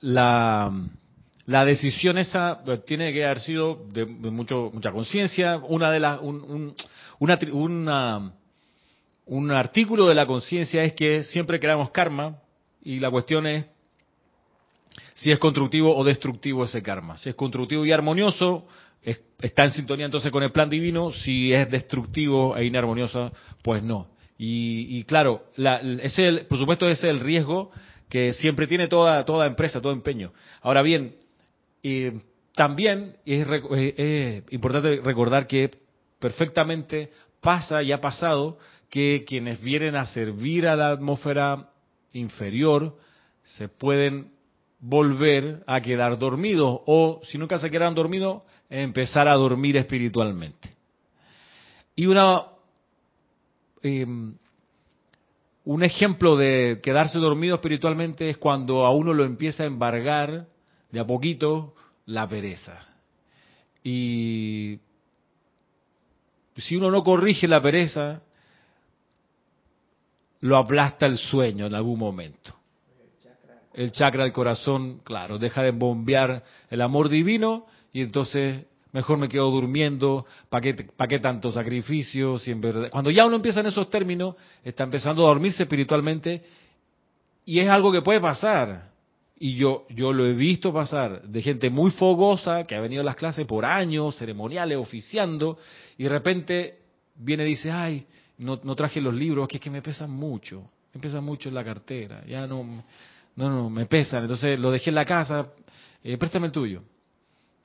la la decisión esa pues, tiene que haber sido de, mucho, mucha conciencia. Una de las, un, un artículo de la conciencia es que siempre creamos karma y la cuestión es si es constructivo o destructivo ese karma. Si es constructivo y armonioso, está en sintonía entonces con el plan divino. Si es destructivo e inarmonioso, pues no. Y, claro, la, ese, por supuesto ese es el riesgo que siempre tiene toda, toda empresa, todo empeño. Ahora bien, y también es, es importante recordar que perfectamente pasa y ha pasado que quienes vienen a servir a la atmósfera inferior se pueden volver a quedar dormidos o si nunca se quedan dormidos empezar a dormir espiritualmente. Y una em, un ejemplo de quedarse dormido espiritualmente es cuando a uno lo empieza a embargar de a poquito la pereza. Y si uno no corrige la pereza, lo aplasta el sueño en algún momento. el chakra del corazón, claro, deja de bombear el amor divino y entonces mejor me quedo durmiendo, ¿para qué, pa qué tanto. Cuando ya uno empieza en esos términos, está empezando a dormirse espiritualmente y es algo que puede pasar. Y yo, yo lo he visto pasar de gente muy fogosa que ha venido a las clases por años, ceremoniales, oficiando, y de repente viene y dice, ay, no, no traje los libros, que es que me pesan mucho, me pesan mucho en la cartera, ya no, no, no, me pesan, entonces lo dejé en la casa, eh, préstame el tuyo.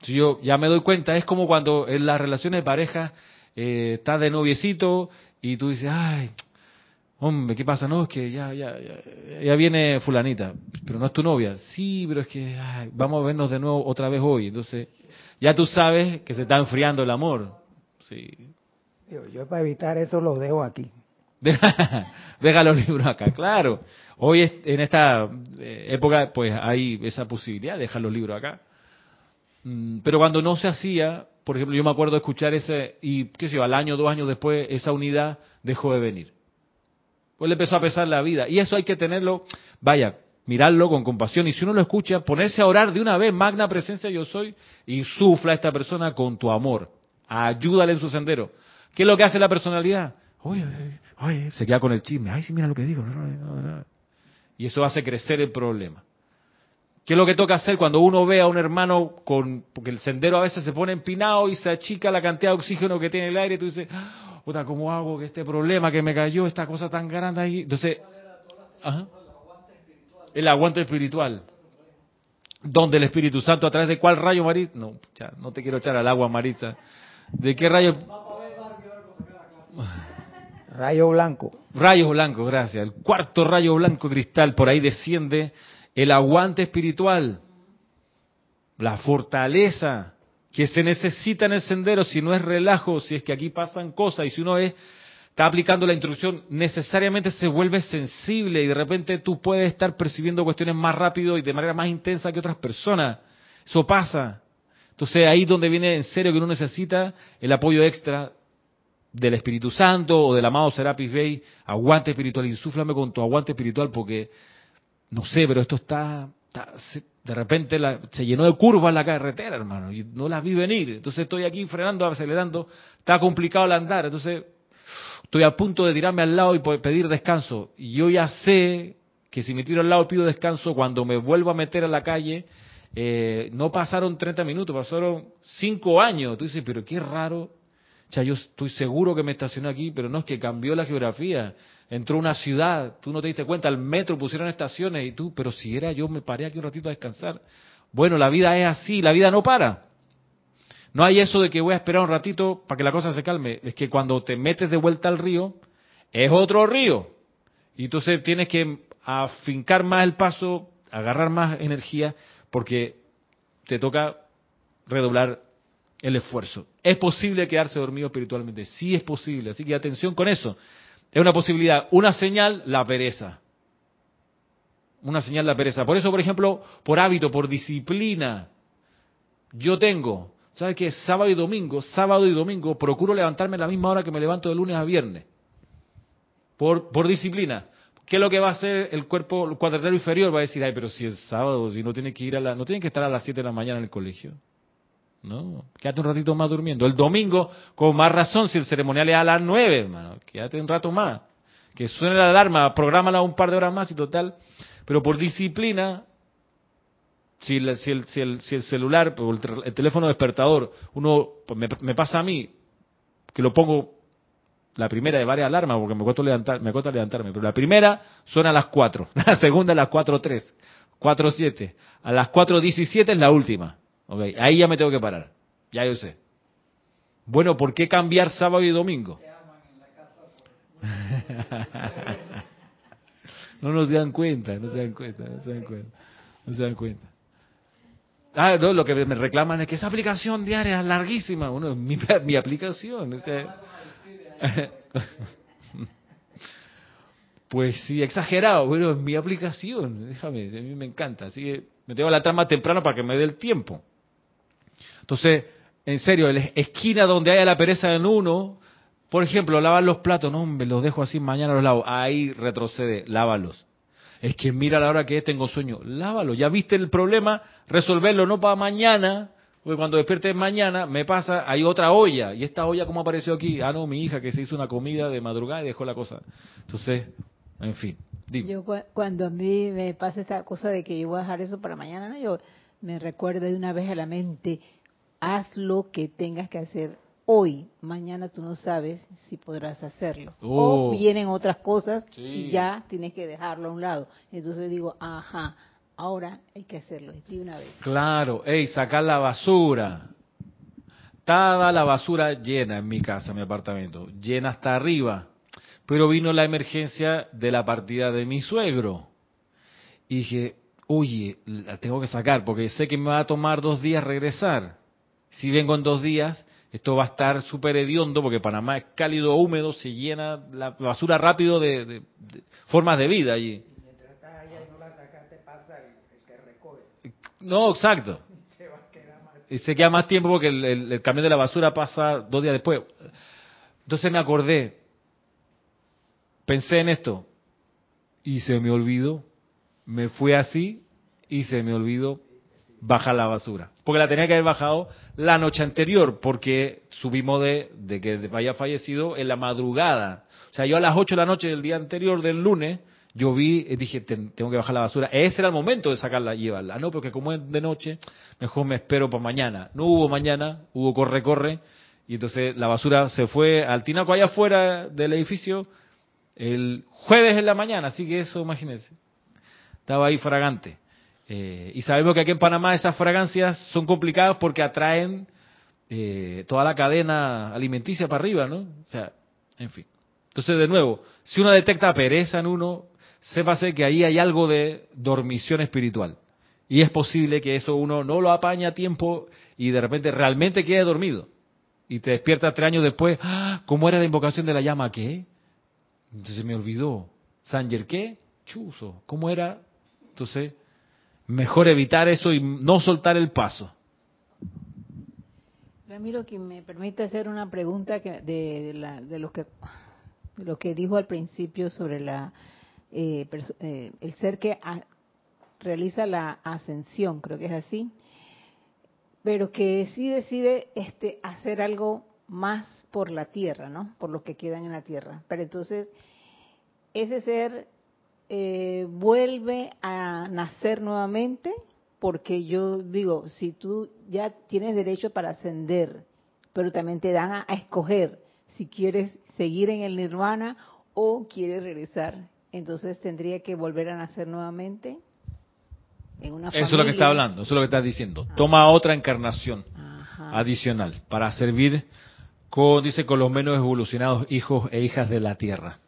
Si yo ya me doy cuenta, es como cuando en las relaciones de pareja eh, estás de noviecito y tú dices, ay, Hombre, ¿qué pasa? No, es que ya, ya, ya, viene fulanita, pero no es tu novia. Sí, pero es que vamos a vernos de nuevo otra vez hoy. Entonces, ya tú sabes que se está enfriando el amor. Sí. Yo, para evitar eso los dejo aquí. (laughs) Deja, los libros acá, claro. Hoy en esta eh, época pues hay esa posibilidad, dejar los libros acá. Mm, pero cuando no se hacía, por ejemplo, yo me acuerdo de escuchar ese, y qué sé yo, al año, dos años después, esa unidad dejó de venir. Pues le empezó a pesar la vida. Y eso hay que tenerlo, vaya, mirarlo con compasión. Y si uno lo escucha, ponerse a orar de una vez, magna presencia yo soy, y sufla a esta persona con tu amor. Ayúdale en su sendero. ¿Qué es lo que hace la personalidad? Oye, oye, se queda con el chisme. Ay, sí, mira lo que digo. Y eso hace crecer el problema. ¿Qué es lo que toca hacer cuando uno ve a un hermano con, porque el sendero a veces se pone empinado y se achica la cantidad de oxígeno que tiene el aire y tú dices, puta, ¿cómo hago que este problema que me cayó, esta cosa tan grande ahí? Entonces, el aguante espiritual. ¿Dónde el Espíritu Santo? ¿A través de cuál rayo, Marita? No, ya, no te quiero echar al agua, Marita. ¿De qué rayo? Rayo blanco. Rayo blanco, gracias. El cuarto rayo blanco cristal, por ahí desciende el aguante espiritual, la fortaleza, que se necesita en el sendero, si no es relajo, si es que aquí pasan cosas y si uno es, está aplicando la instrucción, necesariamente se vuelve sensible y de repente tú puedes estar percibiendo cuestiones más rápido y de manera más intensa que otras personas. Eso pasa. Entonces ahí es donde viene en serio que uno necesita el apoyo extra del Espíritu Santo o del amado Serapis Bey, aguante espiritual, insúflame con tu aguante espiritual porque, no sé, pero esto está de repente se llenó de curvas la carretera, hermano, y no las vi venir. Entonces estoy aquí frenando, acelerando, está complicado el andar. Entonces estoy a punto de tirarme al lado y pedir descanso. Y yo ya sé que si me tiro al lado pido descanso, cuando me vuelvo a meter a la calle, eh, no pasaron 30 minutos, pasaron 5 años. Tú dices, pero qué raro. O sea, yo estoy seguro que me estacioné aquí, pero no es que cambió la geografía entró una ciudad, tú no te diste cuenta, al metro pusieron estaciones y tú, pero si era yo me paré aquí un ratito a descansar. Bueno, la vida es así, la vida no para. No hay eso de que voy a esperar un ratito para que la cosa se calme. Es que cuando te metes de vuelta al río, es otro río. Y entonces tienes que afincar más el paso, agarrar más energía, porque te toca redoblar el esfuerzo. ¿Es posible quedarse dormido espiritualmente? Sí es posible, así que atención con eso. Es una posibilidad. Una señal, la pereza. Una señal, la pereza. Por eso, por ejemplo, por hábito, por disciplina, yo tengo, ¿sabes qué? Sábado y domingo, sábado y domingo, procuro levantarme a la misma hora que me levanto de lunes a viernes. Por, por disciplina. ¿Qué es lo que va a hacer el cuerpo cuadernero inferior? Va a decir, ay, pero si es sábado, si no tiene que ir a la, no tiene que estar a las 7 de la mañana en el colegio. No, quédate un ratito más durmiendo. El domingo, con más razón, si el ceremonial es a las nueve, hermano, quédate un rato más. Que suene la alarma, prográmala un par de horas más y total. Pero por disciplina, si, el, si, el, si, el, celular, o el, teléfono despertador, uno, pues me, pasa a mí, que lo pongo la primera de varias alarmas, porque me cuesta, levantar, me cuesta levantarme, pero la primera suena a las cuatro, (laughs) la segunda a las cuatro tres, cuatro siete, a las cuatro diecisiete es la última. Okay, ahí ya me tengo que parar. Ya yo sé. Bueno, ¿por qué cambiar sábado y domingo? (laughs) no nos dan cuenta, no se dan cuenta, no se dan cuenta. No se dan cuenta. Ah, no, lo que me reclaman es que esa aplicación diaria es larguísima. Uno, mi, (laughs) mi aplicación. Este... (laughs) pues sí, exagerado, bueno, es mi aplicación. Déjame, a mí me encanta. Así que me tengo la trama temprano para que me dé el tiempo. Entonces, en serio, la esquina donde haya la pereza en uno, por ejemplo, lavar los platos, no, me los dejo así, mañana los lavo. Ahí retrocede, lávalos. Es que mira la hora que es, tengo sueño. Lávalo, ya viste el problema, resolverlo, no para mañana, porque cuando despiertes mañana me pasa, hay otra olla, y esta olla como apareció aquí, ah no, mi hija que se hizo una comida de madrugada y dejó la cosa. Entonces, en fin, dime. Yo cuando a mí me pasa esta cosa de que yo voy a dejar eso para mañana, ¿no? yo me recuerdo de una vez a la mente, haz lo que tengas que hacer hoy, mañana tú no sabes si podrás hacerlo. O oh. vienen otras cosas y ya tienes que dejarlo a un lado. Entonces digo, ajá, ahora hay que hacerlo de una vez. Claro, hey, sacar la basura. Estaba la basura llena en mi casa, en mi apartamento, llena hasta arriba. Pero vino la emergencia de la partida de mi suegro. Y dije, oye, la tengo que sacar porque sé que me va a tomar dos días regresar. Si vengo en dos días, esto va a estar súper hediondo porque Panamá es cálido, húmedo, se llena la basura rápido de, formas de vida allí. No, exacto. (laughs) Y se queda más tiempo porque el, camión de la basura pasa dos días después. Entonces me acordé, pensé en esto y se me olvidó. Me fui así y se me olvidó baja la basura. Porque la tenía que haber bajado la noche anterior, porque subimos de, de que haya fallecido en la madrugada. O sea, yo a las 8 de la noche del día anterior, del lunes, yo vi, eh, dije, tengo que bajar la basura. Ese era el momento de sacarla y llevarla. No, porque como es de noche, mejor me espero para mañana. No hubo mañana, hubo corre, corre. Y entonces la basura se fue al tinaco allá afuera del edificio el jueves en la mañana. Así que eso, imagínense. Estaba ahí fragante. Eh, y sabemos que aquí en Panamá esas fragancias son complicadas porque atraen eh, toda la cadena alimenticia para arriba, ¿no? O sea, en fin. Entonces, de nuevo, si uno detecta pereza en uno, sépase que ahí hay algo de dormición espiritual. Y es posible que eso uno no lo apaña a tiempo y de repente realmente quede dormido. Y te despierta tres años después, ¡Ah! ¿cómo era la invocación de la llama? ¿Qué? Entonces se me olvidó. ¿Sanger qué? Chuzo. ¿Cómo era? Entonces, mejor evitar eso y no soltar el paso. Ramiro, que me permite hacer una pregunta que de, de, lo que lo que dijo al principio sobre la eh, eh, el ser que realiza la ascensión, creo que es así, pero que sí decide este hacer algo más por la tierra, ¿no? Por los que quedan en la tierra. Pero entonces ese ser eh, vuelve a nacer nuevamente, porque yo digo, si tú ya tienes derecho para ascender, pero también te dan a, escoger si quieres seguir en el nirvana o quieres regresar, entonces tendría que volver a nacer nuevamente. En una eso es lo que está hablando, eso es lo que estás diciendo. Ah. Toma otra encarnación adicional para servir con, dice, con los menos evolucionados hijos e hijas de la tierra.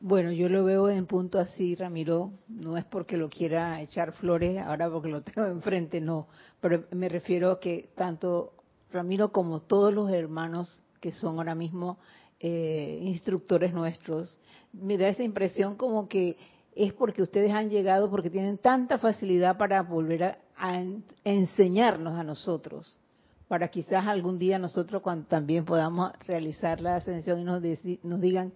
Bueno, yo lo veo en punto así, Ramiro. No es porque lo quiera echar flores ahora porque lo (laughs) tengo enfrente, no. Pero me refiero a que tanto Ramiro como todos los hermanos que son ahora mismo eh, instructores nuestros, me da esa impresión como que es porque ustedes han llegado, porque tienen tanta facilidad para volver a, enseñarnos a nosotros, para quizás algún día nosotros cuando también podamos realizar la ascensión y nos, nos digan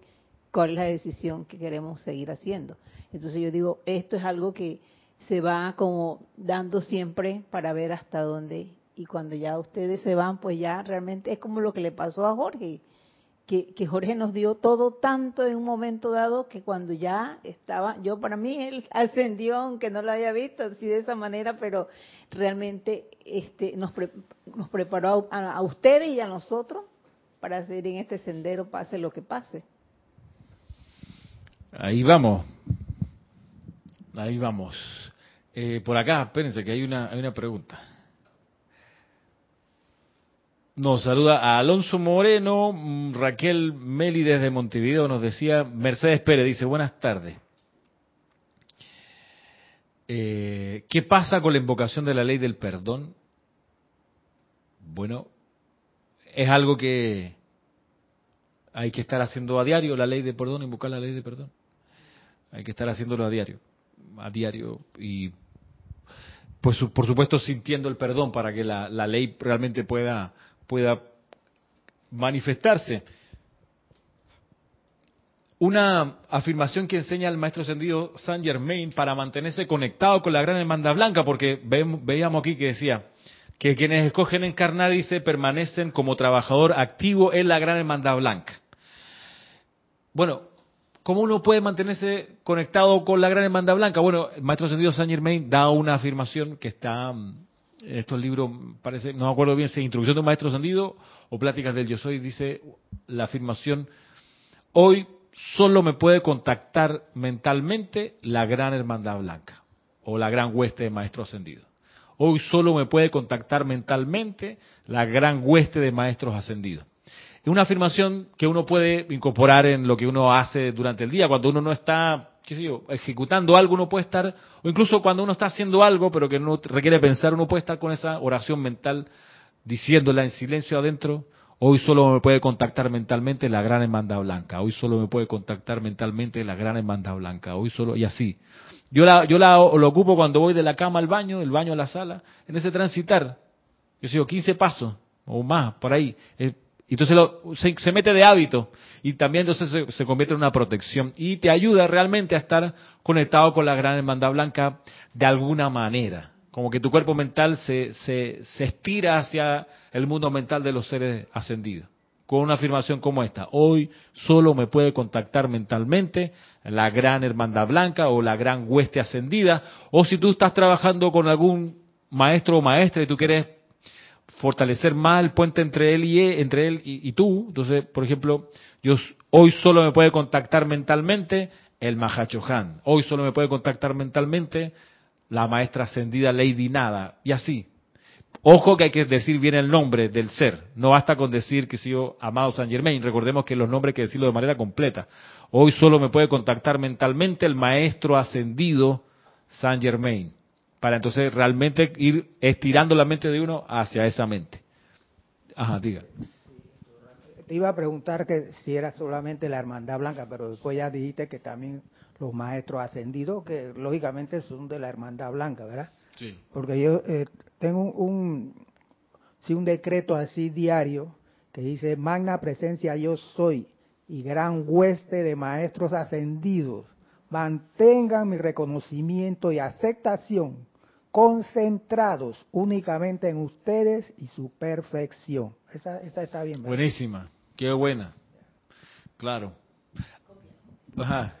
cuál es la decisión que queremos seguir haciendo. Entonces yo digo, esto es algo que se va como dando siempre para ver hasta dónde y cuando ya ustedes se van, pues ya realmente es como lo que le pasó a Jorge, que, Jorge nos dio todo tanto en un momento dado que cuando ya estaba, yo para mí él (laughs) ascendió, aunque no lo había visto así de esa manera, pero realmente este, nos, nos preparó a, a ustedes y a nosotros para seguir en este sendero, pase lo que pase. Ahí vamos. Ahí vamos. Eh, por acá, espérense que hay una, hay una pregunta. Nos saluda a Alonso Moreno, mm, Raquel Meli desde Montevideo nos decía, Mercedes Pérez dice, buenas tardes. Eh, ¿Qué pasa con la invocación de la ley del perdón? Bueno, es algo que hay que estar haciendo a diario, la ley de perdón, invocar la ley de perdón. Hay que estar haciéndolo a diario, a diario y pues por supuesto sintiendo el perdón para que la, ley realmente pueda pueda manifestarse. una afirmación que enseña el maestro ascendido Saint Germain para mantenerse conectado con la gran hermandad blanca, porque veíamos aquí que decía que quienes escogen encarnar, dice, permanecen como trabajador activo en la gran hermandad blanca. Bueno, ¿cómo uno puede mantenerse conectado con la gran hermandad blanca? Bueno, el maestro ascendido Saint Germain da una afirmación que está mm, en estos libros, parece, no me acuerdo bien si es Introducción de un Maestro Ascendido o Pláticas del Yo Soy, dice la afirmación, hoy solo me puede contactar mentalmente la gran hermandad blanca o la gran hueste de maestro ascendido. Hoy solo me puede contactar mentalmente la gran hueste de maestros ascendidos. Es una afirmación que uno puede incorporar en lo que uno hace durante el día. Cuando uno no está, qué sé yo, ejecutando algo, uno puede estar, o incluso cuando uno está haciendo algo, pero que no requiere pensar, uno puede estar con esa oración mental diciéndola en silencio adentro, Hoy solo me puede contactar mentalmente la gran hermandad blanca. Hoy solo me puede contactar mentalmente la gran hermandad blanca. Hoy solo, y así. Yo la, yo la lo ocupo cuando voy de la cama al baño, del baño a la sala, en ese transitar. Yo sigo 15 pasos o más, por ahí. Entonces se, mete de hábito y también entonces se, se, convierte en una protección y te ayuda realmente a estar conectado con la gran hermandad blanca de alguna manera como que tu cuerpo mental se, se, se, estira hacia el mundo mental de los seres ascendidos. Con una afirmación como esta, hoy solo me puede contactar mentalmente la gran hermandad blanca o la gran hueste ascendida, o si tú estás trabajando con algún maestro o maestra y tú quieres fortalecer más el puente entre él y entre él y, tú, entonces, por ejemplo, yo hoy solo me puede contactar mentalmente el Mahachohan, hoy solo me puede contactar mentalmente la maestra ascendida Lady Nada, y así. Ojo que hay que decir bien el nombre del ser. No basta con decir que soy amado San Germain. Recordemos que los nombres hay que decirlo de manera completa. Hoy solo me puede contactar mentalmente el maestro ascendido San Germain. Para entonces realmente ir estirando la mente de uno hacia esa mente. Ajá, diga. Te iba a preguntar que si era solamente la hermandad blanca, pero después ya dijiste que también los maestros ascendidos, que lógicamente son de la hermandad blanca, ¿verdad? Sí. Porque yo eh, tengo un, sí, un decreto así diario que dice, magna presencia yo soy y gran hueste de maestros ascendidos, mantengan mi reconocimiento y aceptación concentrados únicamente en ustedes y su perfección. Esa, está bien. Buenísima, qué buena. Claro. Ajá.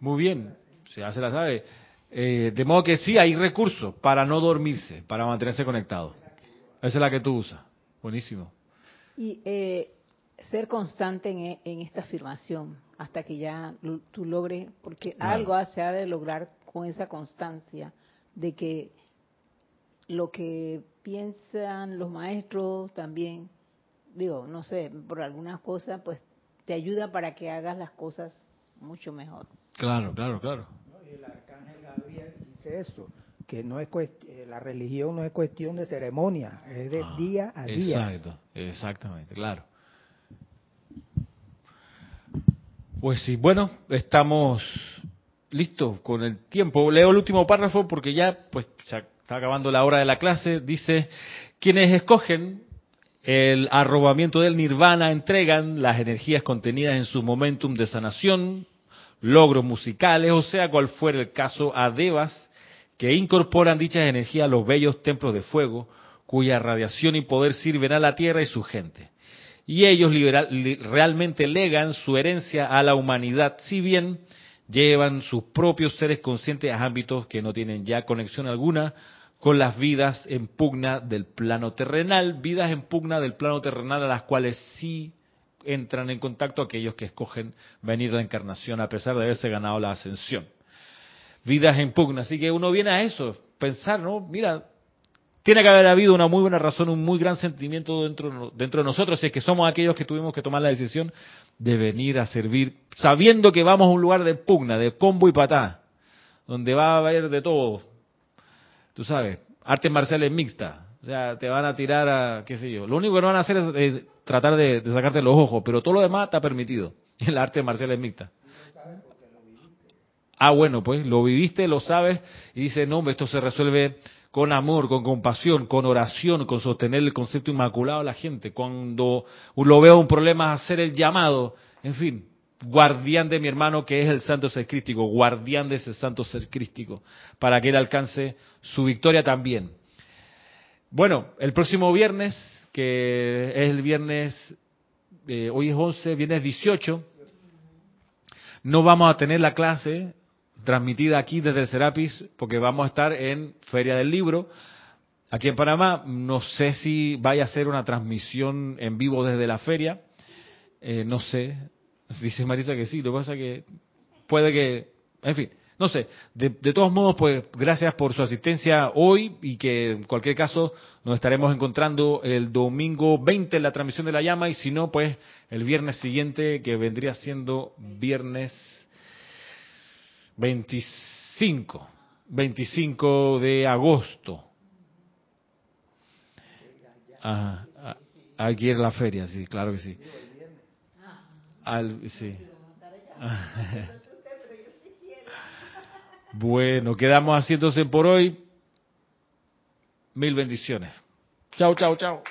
Muy bien, ya se la sabe. Eh, de modo que sí hay recursos para no dormirse, para mantenerse conectado. Esa es la que tú usas. Buenísimo. Y eh, ser constante en, en, esta afirmación hasta que ya tú logres, porque algo se ha de lograr con esa constancia de que lo que piensan los maestros también, digo, no sé, por algunas cosas, pues te ayuda para que hagas las cosas mucho mejor. Claro, claro, claro. Y el arcángel Gabriel dice eso, que no es eh, la religión no es cuestión de ceremonia, es de ah, día a día. Exacto, exactamente, claro. Pues sí, bueno, estamos listos con el tiempo. Leo el último párrafo porque ya pues se está acabando la hora de la clase. Dice, quienes escogen el arrobamiento del nirvana entregan las energías contenidas en su momentum de sanación, logros musicales, o sea, cual fuera el caso, a devas que incorporan dichas energías a los bellos templos de fuego, cuya radiación y poder sirven a la tierra y su gente. Y ellos realmente legan su herencia a la humanidad, si bien llevan sus propios seres conscientes a ámbitos que no tienen ya conexión alguna con las vidas en pugna del plano terrenal, vidas en pugna del plano terrenal a las cuales sí entran en contacto aquellos que escogen venir a la encarnación a pesar de haberse ganado la ascensión. Vidas en pugna. Así que uno viene a eso, pensar, ¿no? Mira, tiene que haber habido una muy buena razón, un muy gran sentimiento dentro, dentro de nosotros, si es que somos aquellos que tuvimos que tomar la decisión de venir a servir, sabiendo que vamos a un lugar de pugna, de combo y patá, donde va a haber de todo. Tú sabes, artes marciales mixtas, o sea, te van a tirar a, qué sé yo. Lo único que no van a hacer es tratar de, sacarte los ojos, pero todo lo demás está permitido. (laughs) El arte marcial es mixta. Ah, bueno, pues lo viviste, lo sabes y dices, no, esto se resuelve con amor, con compasión, con oración, con sostener el concepto inmaculado a la gente. Cuando lo veo un problema, hacer el llamado, en fin, guardián de mi hermano que es el santo ser crístico, guardián de ese santo ser crístico, para que él alcance su victoria también. Bueno, el próximo viernes, que es el viernes, eh, hoy es 11, viernes 18, no vamos a tener la clase transmitida aquí desde Serapis, porque vamos a estar en Feria del Libro, aquí en Panamá. No sé si vaya a ser una transmisión en vivo desde la feria. Eh, no sé, Dice Marisa que sí, lo que pasa que puede que, en fin, no sé. De, todos modos, pues gracias por su asistencia hoy y que en cualquier caso nos estaremos encontrando el domingo 20 en la transmisión de la llama y si no, pues el viernes siguiente que vendría siendo viernes 25, 25 de agosto. Ajá, aquí en la feria, sí, claro que sí sí. (laughs) bueno, quedamos haciéndose por hoy. Mil bendiciones. Chao, chao, chao.